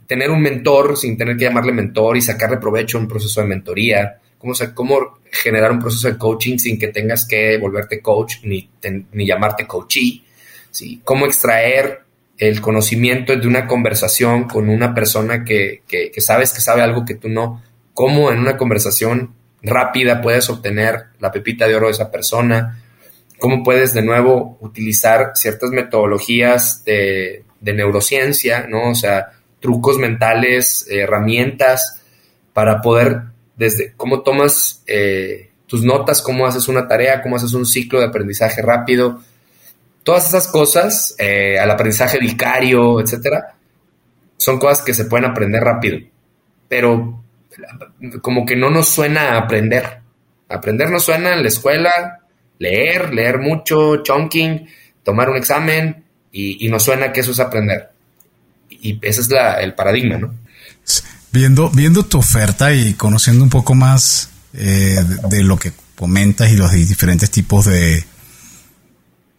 tener un mentor sin tener que llamarle mentor y sacarle provecho a un proceso de mentoría, cómo, cómo generar un proceso de coaching sin que tengas que volverte coach ni, ni llamarte coachee, ¿sí? cómo extraer el conocimiento de una conversación con una persona que, que, que sabes que sabe algo que tú no, cómo en una conversación rápida puedes obtener la pepita de oro de esa persona, cómo puedes de nuevo utilizar ciertas metodologías de, neurociencia, ¿no? O sea, trucos mentales, herramientas para poder, desde cómo tomas eh, tus notas, cómo haces una tarea, cómo haces un ciclo de aprendizaje rápido, todas esas cosas, eh, al aprendizaje vicario, etcétera, son cosas que se pueden aprender rápido, pero como que no nos suena aprender. Aprender nos suena en la escuela, leer, leer mucho, chunking, tomar un examen, y, nos suena que eso es aprender. Y ese es el paradigma, ¿no? Viendo, viendo tu oferta y conociendo un poco más eh, de, lo que comentas y los diferentes tipos de,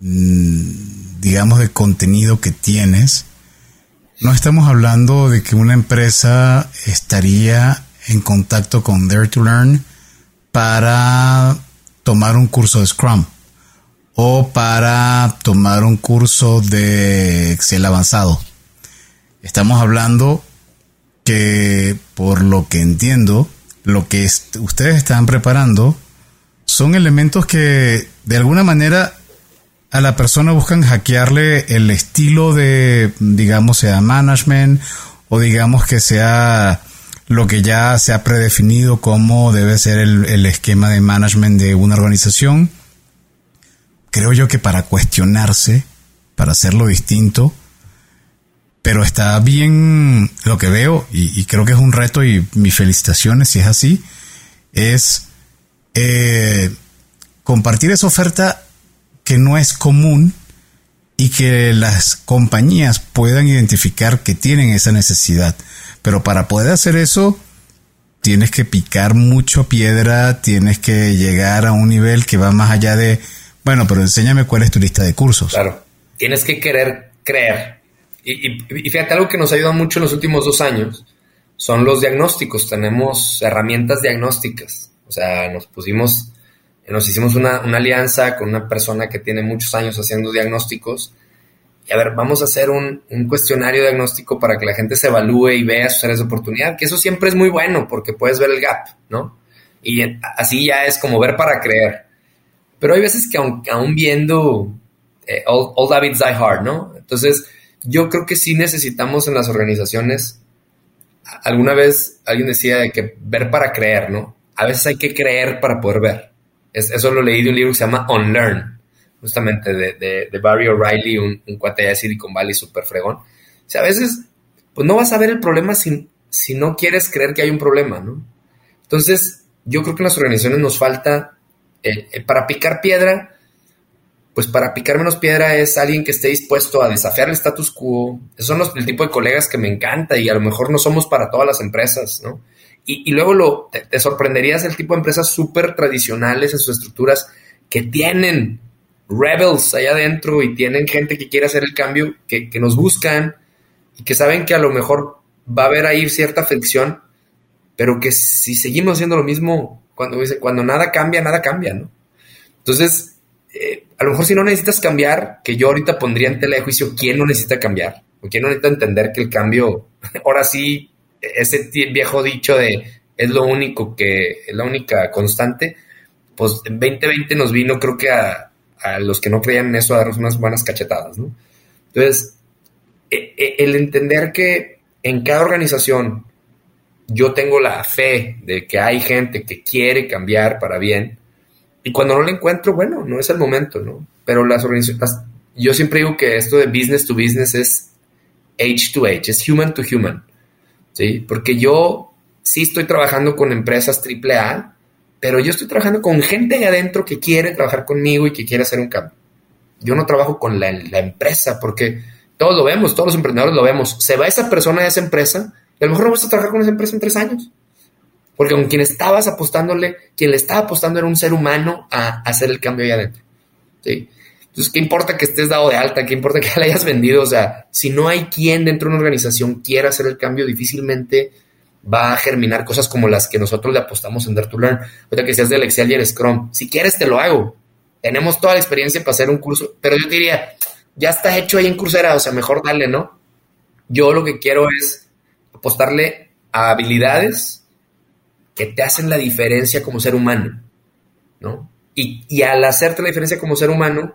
mm, digamos, de contenido que tienes, no estamos hablando de que una empresa estaría en contacto con Dare to Learn para tomar un curso de Scrum o para tomar un curso de Excel avanzado. Estamos hablando que, por lo que entiendo, lo que ustedes están preparando son elementos que de alguna manera a la persona buscan hackearle el estilo de, digamos, sea management o digamos que sea lo que ya se ha predefinido como debe ser el, el esquema de management de una organización creo yo que para cuestionarse, para hacerlo distinto, pero está bien lo que veo y, creo que es un reto y mis felicitaciones si es así, es eh, compartir esa oferta que no es común y que las compañías puedan identificar que tienen esa necesidad. Pero para poder hacer eso, tienes que picar mucho piedra, tienes que llegar a un nivel que va más allá de, bueno, pero enséñame cuál es tu lista de cursos. Claro, tienes que querer creer. Y, fíjate, algo que nos ha ayudado mucho en los últimos dos años son los diagnósticos. Tenemos herramientas diagnósticas. O sea, nos pusimos nos hicimos una, alianza con una persona que tiene muchos años haciendo diagnósticos. Y a ver, vamos a hacer un, cuestionario diagnóstico para que la gente se evalúe y vea sus áreas de oportunidad, que eso siempre es muy bueno porque puedes ver el gap, ¿no? Y así ya es como ver para creer. Pero hay veces que aún, viendo eh, all, Davids die hard, ¿no? Entonces, yo creo que sí necesitamos en las organizaciones, alguna vez alguien decía de que ver para creer, ¿no? A veces hay que creer para poder ver eso lo leí de un libro que se llama Unlearn, justamente de, de, Barry O'Reilly, un, un, cuate de Silicon Valley súper fregón. O sea, a veces, pues no vas a ver el problema si, si no quieres creer que hay un problema, ¿no? Entonces, yo creo que en las organizaciones nos falta, eh, eh, para picar piedra, pues para picar menos piedra es alguien que esté dispuesto a desafiar el status quo. Esos son los, el tipo de colegas que me encanta y a lo mejor no somos para todas las empresas, ¿no? Y, luego lo, te, sorprenderías el tipo de empresas súper tradicionales en sus estructuras que tienen rebels allá adentro y tienen gente que quiere hacer el cambio, que, nos buscan y que saben que a lo mejor va a haber ahí cierta fricción, pero que si seguimos haciendo lo mismo, cuando, cuando nada cambia, nada cambia, ¿no? Entonces, eh, a lo mejor si no necesitas cambiar, que yo ahorita pondría en tela de juicio quién no necesita cambiar, o quién no necesita entender que el cambio ahora sí ese viejo dicho de es lo único que, es la única constante, pues en 2020 nos vino, creo que a, los que no creían en eso, a darnos unas buenas cachetadas, ¿no? Entonces, e, e, el entender que en cada organización yo tengo la fe de que hay gente que quiere cambiar para bien, y cuando no lo encuentro, bueno, no es el momento, ¿no? Pero las organizaciones, yo siempre digo que esto de business to business es age to age, es human to human. ¿sí? Porque yo sí estoy trabajando con empresas AAA, pero yo estoy trabajando con gente de adentro que quiere trabajar conmigo y que quiere hacer un cambio. Yo no trabajo con la, empresa porque todos lo vemos, todos los emprendedores lo vemos. Se va esa persona de esa empresa y a lo mejor no vas a trabajar con esa empresa en tres años. Porque con quien estabas apostándole, quien le estaba apostando era un ser humano a, hacer el cambio ahí adentro. ¿sí? Entonces, ¿qué importa que estés dado de alta? ¿Qué importa que le hayas vendido? O sea, si no hay quien dentro de una organización quiera hacer el cambio, difícilmente va a germinar cosas como las que nosotros le apostamos en Dare to Learn. Ahorita que seas del Excel y el Scrum. Si quieres, te lo hago. Tenemos toda la experiencia para hacer un curso, pero yo diría, ya está hecho ahí en Coursera, o sea, mejor dale, ¿no? Yo lo que quiero es apostarle a habilidades que te hacen la diferencia como ser humano, ¿no? Y, y al hacerte la diferencia como ser humano,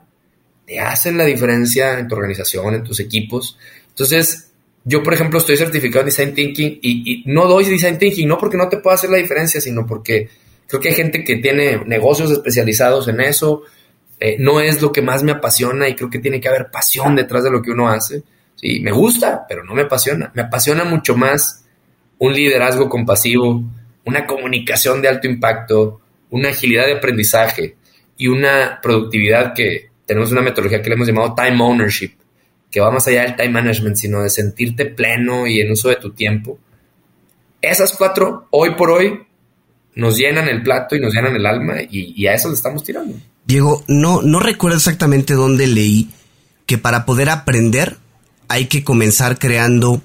te hacen la diferencia en tu organización, en tus equipos. Entonces, yo, por ejemplo, estoy certificado en Design Thinking y, no doy Design Thinking, no porque no te pueda hacer la diferencia, sino porque creo que hay gente que tiene negocios especializados en eso. Eh, no es lo que más me apasiona y creo que tiene que haber pasión detrás de lo que uno hace. Sí, me gusta, pero no me apasiona. Me apasiona mucho más un liderazgo compasivo, una comunicación de alto impacto, una agilidad de aprendizaje y una productividad que, tenemos una metodología que le hemos llamado time ownership, que va más allá del time management, sino de sentirte pleno y en uso de tu tiempo. Esas cuatro, hoy por hoy, nos llenan el plato y nos llenan el alma y, a eso le estamos tirando. Diego, no, no recuerdo exactamente dónde leí que para poder aprender hay que comenzar creando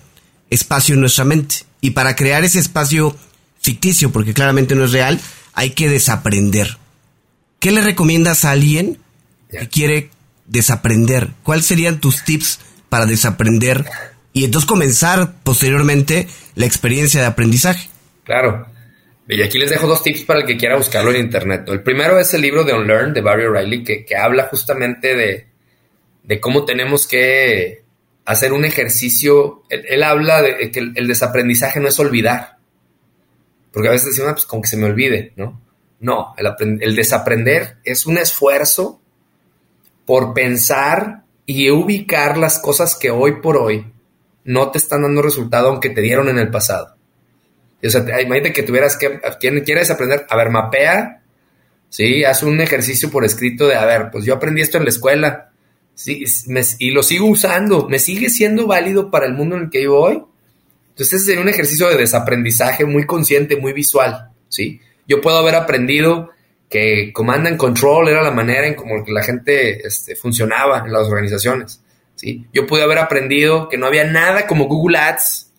espacio en nuestra mente. Y para crear ese espacio ficticio, porque claramente no es real, hay que desaprender. ¿Qué le recomiendas a alguien que quiere desaprender. ¿Cuáles serían tus tips para desaprender y entonces comenzar posteriormente la experiencia de aprendizaje? Claro. Y aquí les dejo dos tips para el que quiera buscarlo en internet. El primero es el libro de Unlearn de Barry O'Reilly, que, habla justamente de, cómo tenemos que hacer un ejercicio. Él, habla de que el, desaprendizaje no es olvidar. Porque a veces decimos, ah, pues como que se me olvide, ¿no? No, el desaprender es un esfuerzo por pensar y ubicar las cosas que hoy por hoy no te están dando resultado aunque te dieron en el pasado. O sea, imagínate que tuvieras que, quieres aprender, a ver, mapea ¿sí? Haz un ejercicio por escrito de, a ver, pues yo aprendí esto en la escuela sí, y lo sigo usando, me sigue siendo válido para el mundo en el que vivo hoy. Entonces, ese un ejercicio de desaprendizaje muy consciente, muy visual, ¿sí? Yo puedo haber aprendido que Command and Control era la manera en como la gente este, funcionaba en las organizaciones, ¿sí? Yo pude haber aprendido que no había nada como Google Ads,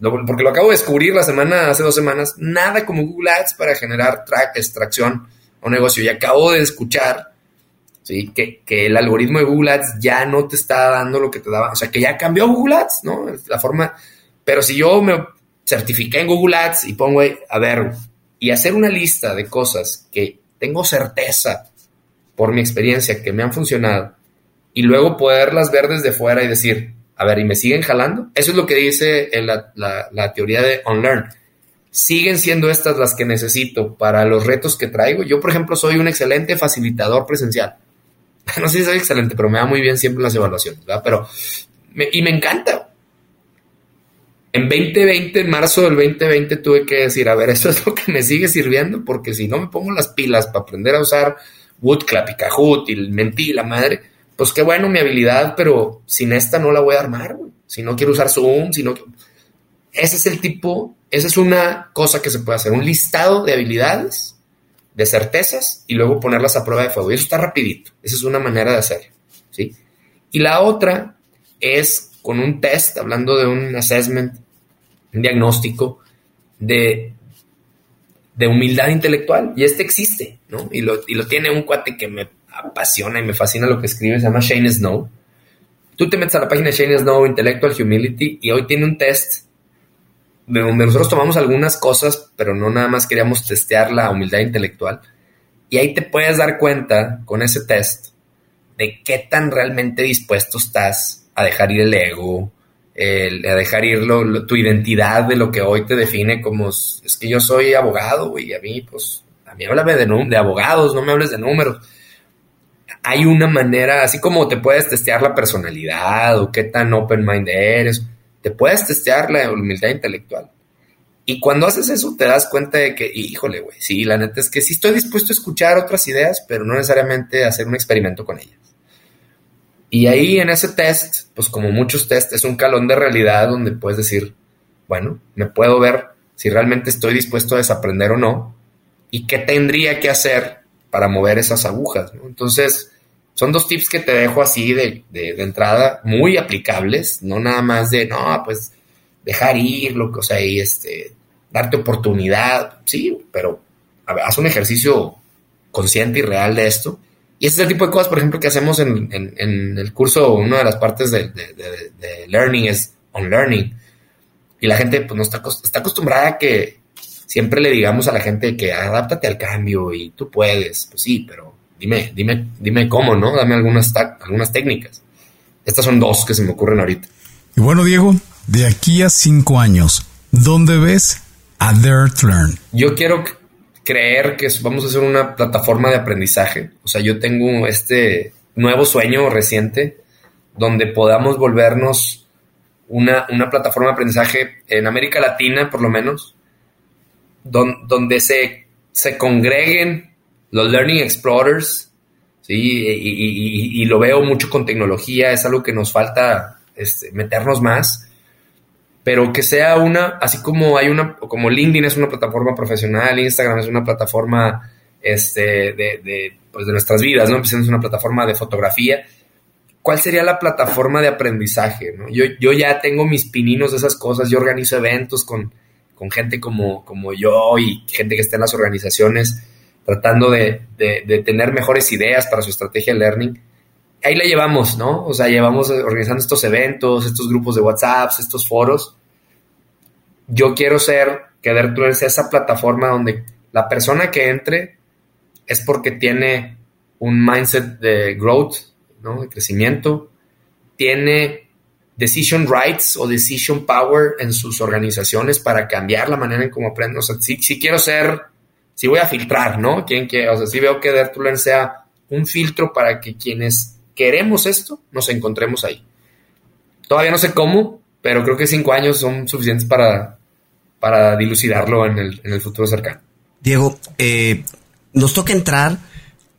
porque lo acabo de descubrir la semana, hace dos semanas, nada como Google Ads para generar extracción o negocio. Y acabo de escuchar ¿sí? Que, que, el algoritmo de Google Ads ya no te está dando lo que te daba. O sea, que ya cambió Google Ads, ¿no? La forma. Pero si yo me certifiqué en Google Ads y pongo, a ver, y hacer una lista de cosas que tengo certeza por mi experiencia que me han funcionado y luego poderlas ver desde fuera y decir, a ver, ¿y me siguen jalando? Eso es lo que dice la, la, teoría de OnLearn siguen siendo estas las que necesito para los retos que traigo. Yo, por ejemplo, soy un excelente facilitador presencial. No sé si soy excelente, pero me da muy bien siempre las evaluaciones, ¿verdad? Pero, y me encanta. En 2020, en marzo del 2020, tuve que decir, a ver, eso es lo que me sigue sirviendo, porque si no me pongo las pilas para aprender a usar Woodclap y Kahoot y Mentí, la madre, pues qué bueno mi habilidad, pero sin esta no la voy a armar, Si no quiero usar Zoom, si no... Ese es el tipo esa es una cosa que se puede hacer, un listado de habilidades, de certezas y luego ponerlas a prueba de fuego. Y eso está rapidito. Esa es una manera de hacerlo. ¿sí? Y la otra es con un test, hablando de un assessment, un diagnóstico de, de humildad intelectual. Y este existe, ¿no? Y lo, y lo tiene un cuate que me apasiona y me fascina lo que escribe, se llama Shane Snow. Tú te metes a la página de Shane Snow, Intellectual Humility, y hoy tiene un test de donde nosotros tomamos algunas cosas, pero no nada más queríamos testear la humildad intelectual. Y ahí te puedes dar cuenta con ese test de qué tan realmente dispuesto estás a dejar ir el ego, a dejar ir tu identidad de lo que hoy te define como es que yo soy abogado, y a mí, pues, a mí háblame de, de abogados, no me hables de números. Hay una manera, así como te puedes testear la personalidad o qué tan open mind eres, te puedes testear la humildad intelectual. Y cuando haces eso te das cuenta de que, híjole, güey, sí, la neta es que sí estoy dispuesto a escuchar otras ideas, pero no necesariamente hacer un experimento con ellas. Y ahí en ese test, pues como muchos test, es un calón de realidad donde puedes decir, bueno, me puedo ver si realmente estoy dispuesto a desaprender o no, y qué tendría que hacer para mover esas agujas. Entonces, son dos tips que te dejo así de, de, entrada, muy aplicables, no nada más de, no, pues dejar ir, lo que, o sea, y este, darte oportunidad, sí, pero haz un ejercicio consciente y real de esto. Y ese es el tipo de cosas, por ejemplo, que hacemos en, en, el curso, una de las partes de, de, learning es on learning. Y la gente pues no está, está acostumbrada a que siempre le digamos a la gente que adáptate al cambio y tú puedes, pues sí, pero dime, dime, dime cómo, ¿no? Dame algunas, algunas técnicas. Estas son dos que se me ocurren ahorita. Y bueno, Diego, de aquí a cinco años, ¿dónde ves a Learn? Yo quiero creer que vamos a hacer una plataforma de aprendizaje. O sea, yo tengo este nuevo sueño reciente donde podamos volvernos una, plataforma de aprendizaje en América Latina, por lo menos, donde se, se congreguen los Learning Explorers, ¿sí? Y, lo veo mucho con tecnología, es algo que nos falta este, meternos más, pero que sea una, así como hay una, como LinkedIn es una plataforma profesional, Instagram es una plataforma este, de, pues de nuestras vidas, ¿no? Es una plataforma de fotografía. ¿Cuál sería la plataforma de aprendizaje? ¿no? Yo, yo ya tengo mis pininos de esas cosas, yo organizo eventos con, con gente como, como yo y gente que está en las organizaciones tratando de, tener mejores ideas para su estrategia de learning. Ahí la llevamos, ¿no? O sea, llevamos organizando estos eventos, estos grupos de WhatsApp, estos foros. Yo quiero ser, que Dertruel sea esa plataforma donde la persona que entre es porque tiene un mindset de growth, ¿no? De crecimiento, tiene decision rights o decision power en sus organizaciones para cambiar la manera en cómo aprenden. O sea, si, si quiero ser si voy a filtrar, ¿no? ¿Quién que, o sea, si veo que Dertulen sea un filtro para que quienes queremos esto nos encontremos ahí. Todavía no sé cómo, pero creo que cinco años son suficientes para, para dilucidarlo en el, futuro cercano. Diego, eh, nos toca entrar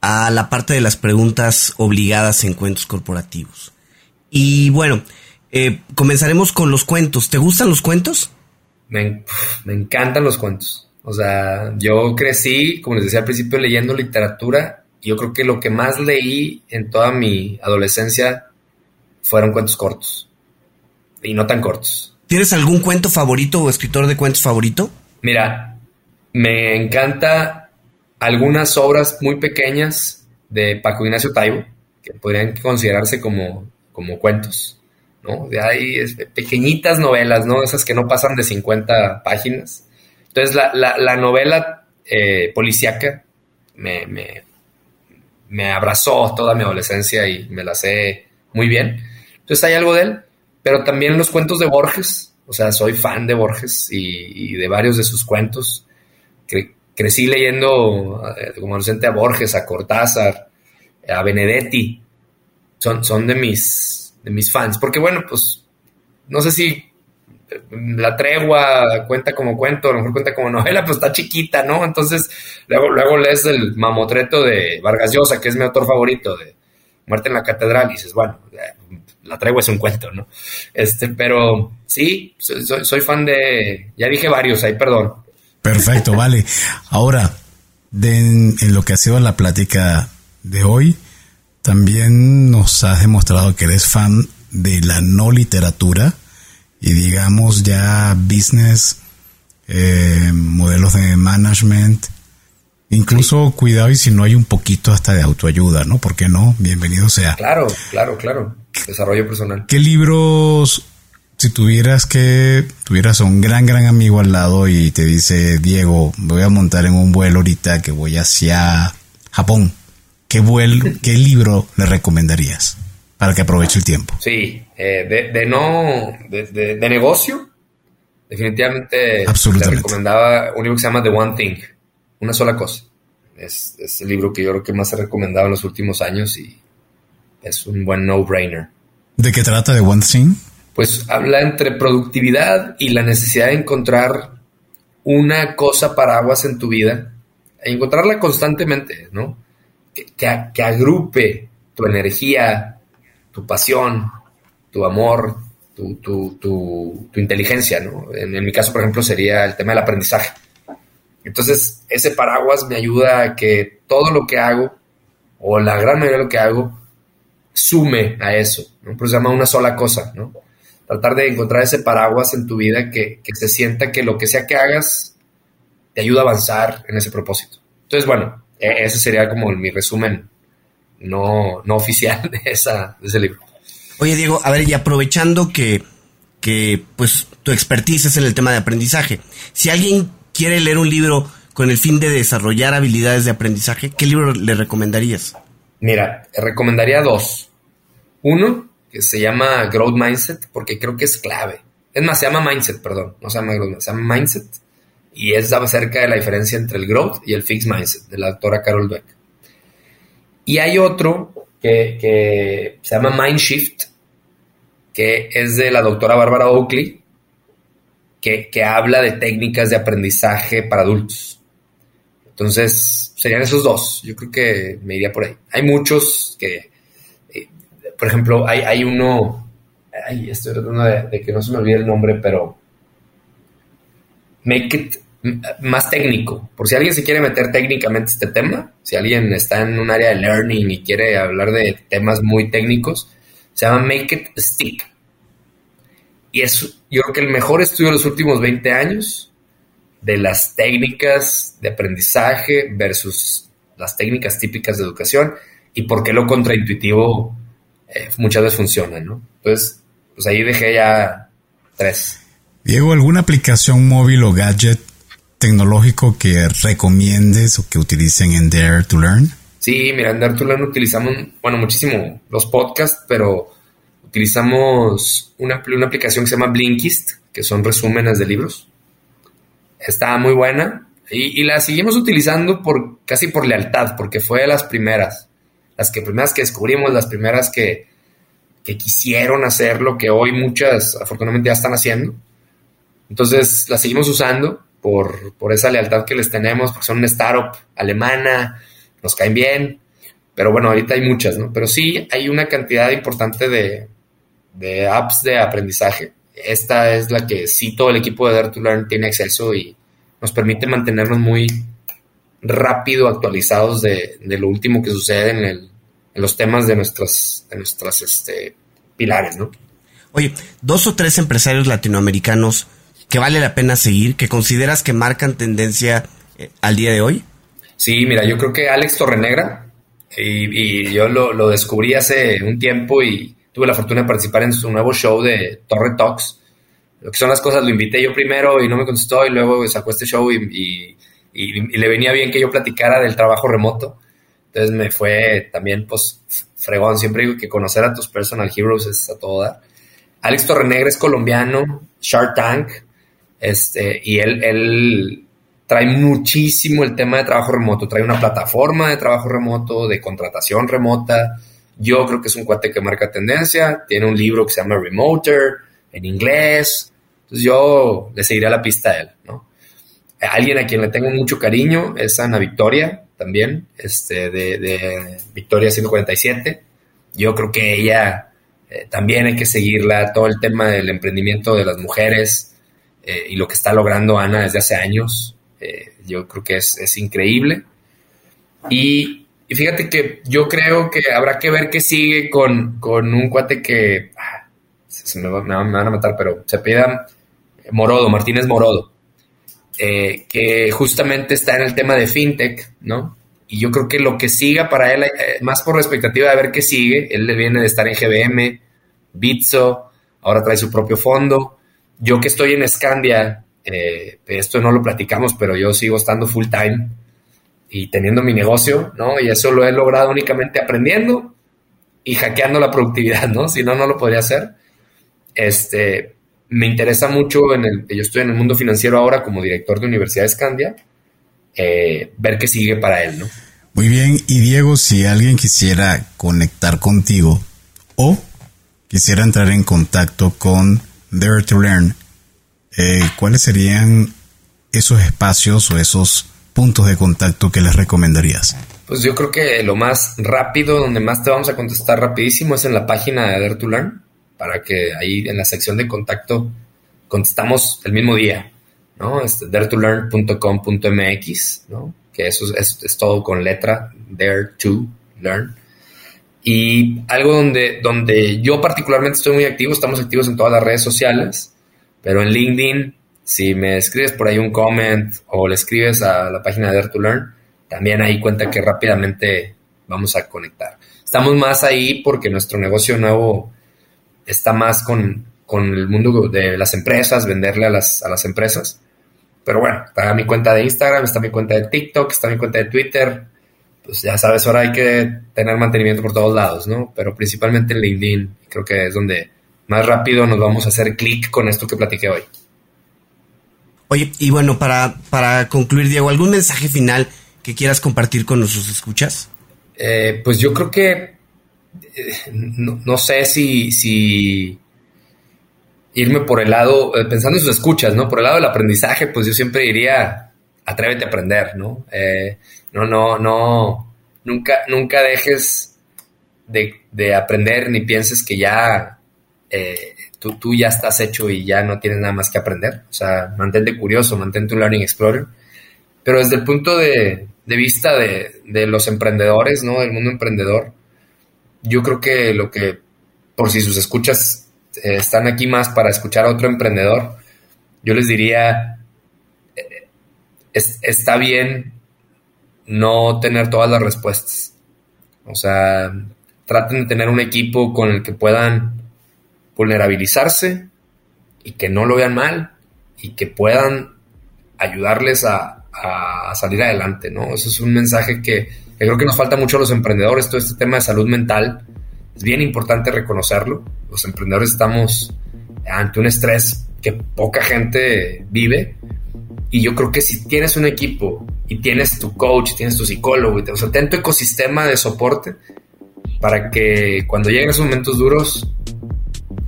a la parte de las preguntas obligadas en cuentos corporativos. Y bueno, eh, comenzaremos con los cuentos. ¿Te gustan los cuentos? Me, me, encantan los cuentos. O sea, yo crecí, como les decía al principio, leyendo literatura. Yo creo que lo que más leí en toda mi adolescencia fueron cuentos cortos. Y no tan cortos. ¿Tienes algún cuento favorito o escritor de cuentos favorito? Mira, me encanta algunas obras muy pequeñas de Paco Ignacio Taibo, que podrían considerarse como, como cuentos, ¿no? De ahí pequeñitas novelas, ¿no? Esas que no pasan de 50 páginas. Entonces, la, novela eh, policíaca me, me, me, abrazó toda mi adolescencia y me la sé muy bien. Entonces, hay algo de él, pero también los cuentos de Borges, o sea, soy fan de Borges y, de varios de sus cuentos. crecí leyendo eh, como adolescente a Borges, a Cortázar, a Benedetti. Son, son de, mis, de mis fans. Porque bueno, pues no sé si la tregua cuenta como cuento, a lo mejor cuenta como novela, pues está chiquita, ¿no? Entonces, luego, luego lees el mamotreto de Vargas Llosa, que es mi autor favorito, de Muerte en la Catedral, y dices, bueno, eh, la tregua es un cuento, ¿no? Este, pero sí, soy, fan de, ya dije varios ahí, perdón. Perfecto, vale. Ahora, en lo que ha sido la plática de hoy, también nos has demostrado que eres fan de la no literatura y digamos ya business, eh, modelos de management, incluso cuidado y si no hay un poquito hasta de autoayuda, ¿no? ¿Por qué no? Bienvenido sea. Claro, claro, claro. Desarrollo personal. ¿Qué libros, si tuvieras que, tuvieras a un gran, gran amigo al lado y te dice, Diego, voy a montar en un vuelo ahorita que voy hacia Japón, ¿qué, vuelo, qué libro le recomendarías para que aproveche el tiempo? Sí, eh, de, no, de, negocio, definitivamente te recomendaba un libro que se llama The One Thing, una sola cosa. Es, es el libro que yo creo que más he recomendado en los últimos años y es un buen no-brainer. ¿De qué trata de One Thing? Pues habla entre productividad y la necesidad de encontrar una cosa paraguas en tu vida e encontrarla constantemente, ¿no? Que, que, agrupe tu energía, tu pasión, tu amor, tu, tu, tu, tu, inteligencia, ¿no? En, en, mi caso, por ejemplo, sería el tema del aprendizaje. Entonces, ese paraguas me ayuda a que todo lo que hago, o la gran mayoría de lo que hago, sume a eso, ¿no? Pero se llama una sola cosa, ¿no? Tratar de encontrar ese paraguas en tu vida que, se sienta que lo que sea que hagas te ayuda a avanzar en ese propósito. Entonces, bueno, e, ese sería como mi resumen no, no oficial de, esa, de ese libro. Oye, Diego, a ver, y aprovechando que, que pues tu expertise es en el tema de aprendizaje, si alguien quiere leer un libro con el fin de desarrollar habilidades de aprendizaje, ¿qué libro le recomendarías? Mira, recomendaría dos. Uno, que se llama Growth Mindset, porque creo que es clave. Es más, se llama Mindset, perdón. No se llama Growth, se llama Mindset. Y es acerca de la diferencia entre el Growth y el Fixed Mindset, de la doctora Carol Dweck. Y hay otro que, se llama Mind Shift, que es de la doctora Bárbara Oakley, que, que habla de técnicas de aprendizaje para adultos. Entonces, serían esos dos. Yo creo que me iría por ahí. Hay muchos que, eh, por ejemplo, hay, hay uno, ay, estoy tratando de, que no se me olvide el nombre, pero Make It más técnico. Por si alguien se quiere meter técnicamente este tema, si alguien está en un área de learning y quiere hablar de temas muy técnicos, se llama Make It Stick. Y es, yo creo que el mejor estudio de los últimos 20 años de las técnicas de aprendizaje versus las técnicas típicas de educación y por qué lo contraintuitivo eh, muchas veces funciona, ¿no? Entonces, pues ahí dejé ya tres. Diego, ¿alguna aplicación móvil o gadget tecnológico que recomiendes o que utilicen en Dare to Learn? Sí, mira, en Dare to Learn utilizamos, bueno, muchísimo los podcasts, pero utilizamos una, una aplicación que se llama Blinkist, que son resúmenes de libros está muy buena y, la seguimos utilizando por casi por lealtad, porque fue de las primeras, las que primeras que descubrimos, las primeras que, que quisieron hacer lo que hoy muchas afortunadamente ya están haciendo. Entonces la seguimos usando por, por esa lealtad que les tenemos, porque son una startup alemana, nos caen bien, pero bueno, ahorita hay muchas, ¿no? Pero sí hay una cantidad importante de, de apps de aprendizaje. Esta es la que sí todo el equipo de Dare to Learn tiene acceso y nos permite mantenernos muy rápido actualizados de, de lo último que sucede en, en los temas de nuestras, de nuestras este, pilares, ¿no? Oye, dos o tres empresarios latinoamericanos que vale la pena seguir, que consideras que marcan tendencia eh, al día de hoy? Sí, mira, yo creo que Alex Torrenegra, y, y yo lo, descubrí hace un tiempo y tuve la fortuna de participar en su nuevo show de Torre Talks. Lo que son las cosas, lo invité yo primero y no me contestó y luego sacó este show y, le venía bien que yo platicara del trabajo remoto. Entonces me fue también, pues, fregón. Siempre digo que conocer a tus personal heroes es a todo dar. Alex Torrenegra es colombiano, Shark Tank, este, y él, trae muchísimo el tema de trabajo remoto, trae una plataforma de trabajo remoto, de contratación remota. Yo creo que es un cuate que marca tendencia, tiene un libro que se llama Remoter en inglés. Entonces yo le seguiré la pista a él. Alguien a quien le tengo mucho cariño es Ana Victoria, también, este, de, de Victoria 147. Yo creo que ella eh, también hay que seguirla, todo el tema del emprendimiento de las mujeres eh, y lo que está logrando Ana desde hace años, eh, yo creo que es, es increíble. Y, y, fíjate que yo creo que habrá que ver qué sigue con, con un cuate que ah, se me, va, me, van a matar, pero se pida Morodo, Martínez Morodo, que justamente está en el tema de fintech, ¿no? Y yo creo que lo que siga para él, eh, más por la expectativa de ver qué sigue, él le viene de estar en GBM, Bitso, ahora trae su propio fondo. Yo que estoy en Scandia, eh, esto no lo platicamos, pero yo sigo estando full time y teniendo mi negocio, ¿no? Y eso lo he logrado únicamente aprendiendo y hackeando la productividad, ¿no? Si no, no lo podría hacer. Este, me interesa mucho en el, yo estoy en el mundo financiero ahora como director de Universidad Scandia, eh, ver qué sigue para él, ¿no? Muy bien, y Diego, si alguien quisiera conectar contigo o quisiera entrar en contacto con Dare to Learn, eh, ¿cuáles serían esos espacios o esos puntos de contacto que les recomendarías? Pues yo creo que lo más rápido, donde más te vamos a contestar rapidísimo es en la página de Dare to Learn, para que ahí en la sección de contacto contestamos el mismo día. ¿no? Este, daretolearn.com.mx, ¿no? Que eso es, es, todo con letra, dare to learn. Y algo donde, donde yo particularmente estoy muy activo, estamos activos en todas las redes sociales, pero en LinkedIn, si me escribes por ahí un comment o le escribes a la página de Dare to Learn, también ahí cuenta que rápidamente vamos a conectar. Estamos más ahí porque nuestro negocio nuevo está más con, con el mundo de las empresas, venderle a las, a las empresas. Pero bueno, está mi cuenta de Instagram, está mi cuenta de TikTok, está mi cuenta de Twitter. Pues ya sabes, ahora hay que tener mantenimiento por todos lados, ¿no? Pero principalmente en LinkedIn, creo que es donde más rápido nos vamos a hacer clic con esto que platiqué hoy. Oye, y bueno, para, para concluir, Diego, ¿algún mensaje final que quieras compartir con nuestros escuchas? Eh, pues yo creo que eh, no, no, sé si, si irme por el lado, eh, pensando en sus escuchas, ¿no? Por el lado del aprendizaje, pues yo siempre diría, atrévete a aprender, ¿no? Eh, no, no, no, nunca, nunca dejes de, de aprender ni pienses que ya eh, tú, tú, ya estás hecho y ya no tienes nada más que aprender. O sea, mantente curioso, mantente un learning explorer. Pero desde el punto de, de vista de, de los emprendedores, ¿no? Del mundo emprendedor, yo creo que lo que, por si sus escuchas eh, están aquí más para escuchar a otro emprendedor, yo les diría, es, está bien no tener todas las respuestas. O sea, traten de tener un equipo con el que puedan vulnerabilizarse y que no lo vean mal y que puedan ayudarles a, a salir adelante, ¿no? Eso es un mensaje que, que, creo que nos falta mucho a los emprendedores, todo este tema de salud mental es bien importante reconocerlo. Los emprendedores estamos ante un estrés que poca gente vive. Y yo creo que si tienes un equipo y tienes tu coach, tienes tu psicólogo, o sea, ten tu ecosistema de soporte para que cuando lleguen esos momentos duros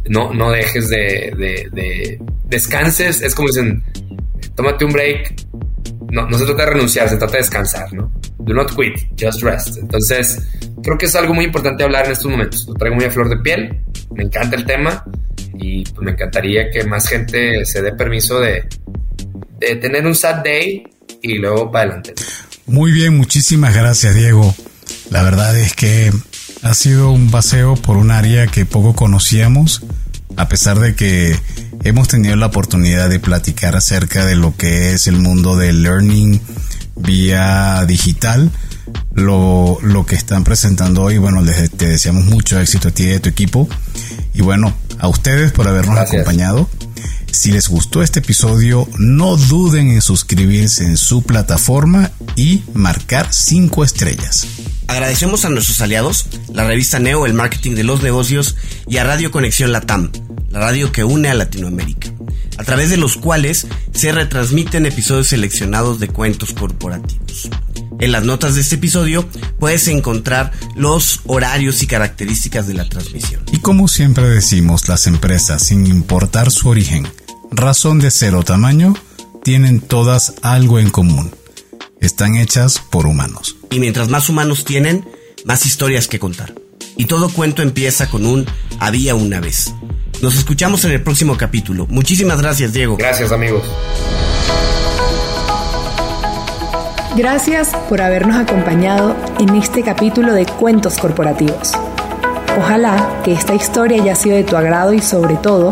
no, no dejes de, de, de descanses. Es como dicen, tómate un break. No, no se trata de renunciar, se trata de descansar, ¿no? Do not quit, just rest. Entonces, creo que es algo muy importante hablar en estos momentos. Lo traigo muy a flor de piel, me encanta el tema y pues, me encantaría que más gente se dé permiso de, de tener un sad day y luego para adelante. Muy bien, muchísimas gracias Diego. La verdad es que ha sido un paseo por un área que poco conocíamos, a pesar de que hemos tenido la oportunidad de platicar acerca de lo que es el mundo del learning vía digital. Lo, lo que están presentando hoy, bueno, les, te deseamos mucho éxito a ti y a tu equipo. Y bueno, a ustedes por habernos acompañado. Si les gustó este episodio, no duden en suscribirse en su plataforma y marcar 5 estrellas. Agradecemos a nuestros aliados, la revista Neo, el marketing de los negocios y a Radio Conexión Latam, la radio que une a Latinoamérica, a través de los cuales se retransmiten episodios seleccionados de cuentos corporativos. En las notas de este episodio puedes encontrar los horarios y características de la transmisión. Y como siempre decimos, las empresas, sin importar su origen, razón de ser o tamaño, tienen todas algo en común. Están hechas por humanos. Y mientras más humanos tienen, más historias que contar. Y todo cuento empieza con un había una vez. Nos escuchamos en el próximo capítulo. Muchísimas gracias, Diego. Gracias, amigos. Gracias por habernos acompañado en este capítulo de Cuentos Corporativos. Ojalá que esta historia haya sido de tu agrado y sobre todo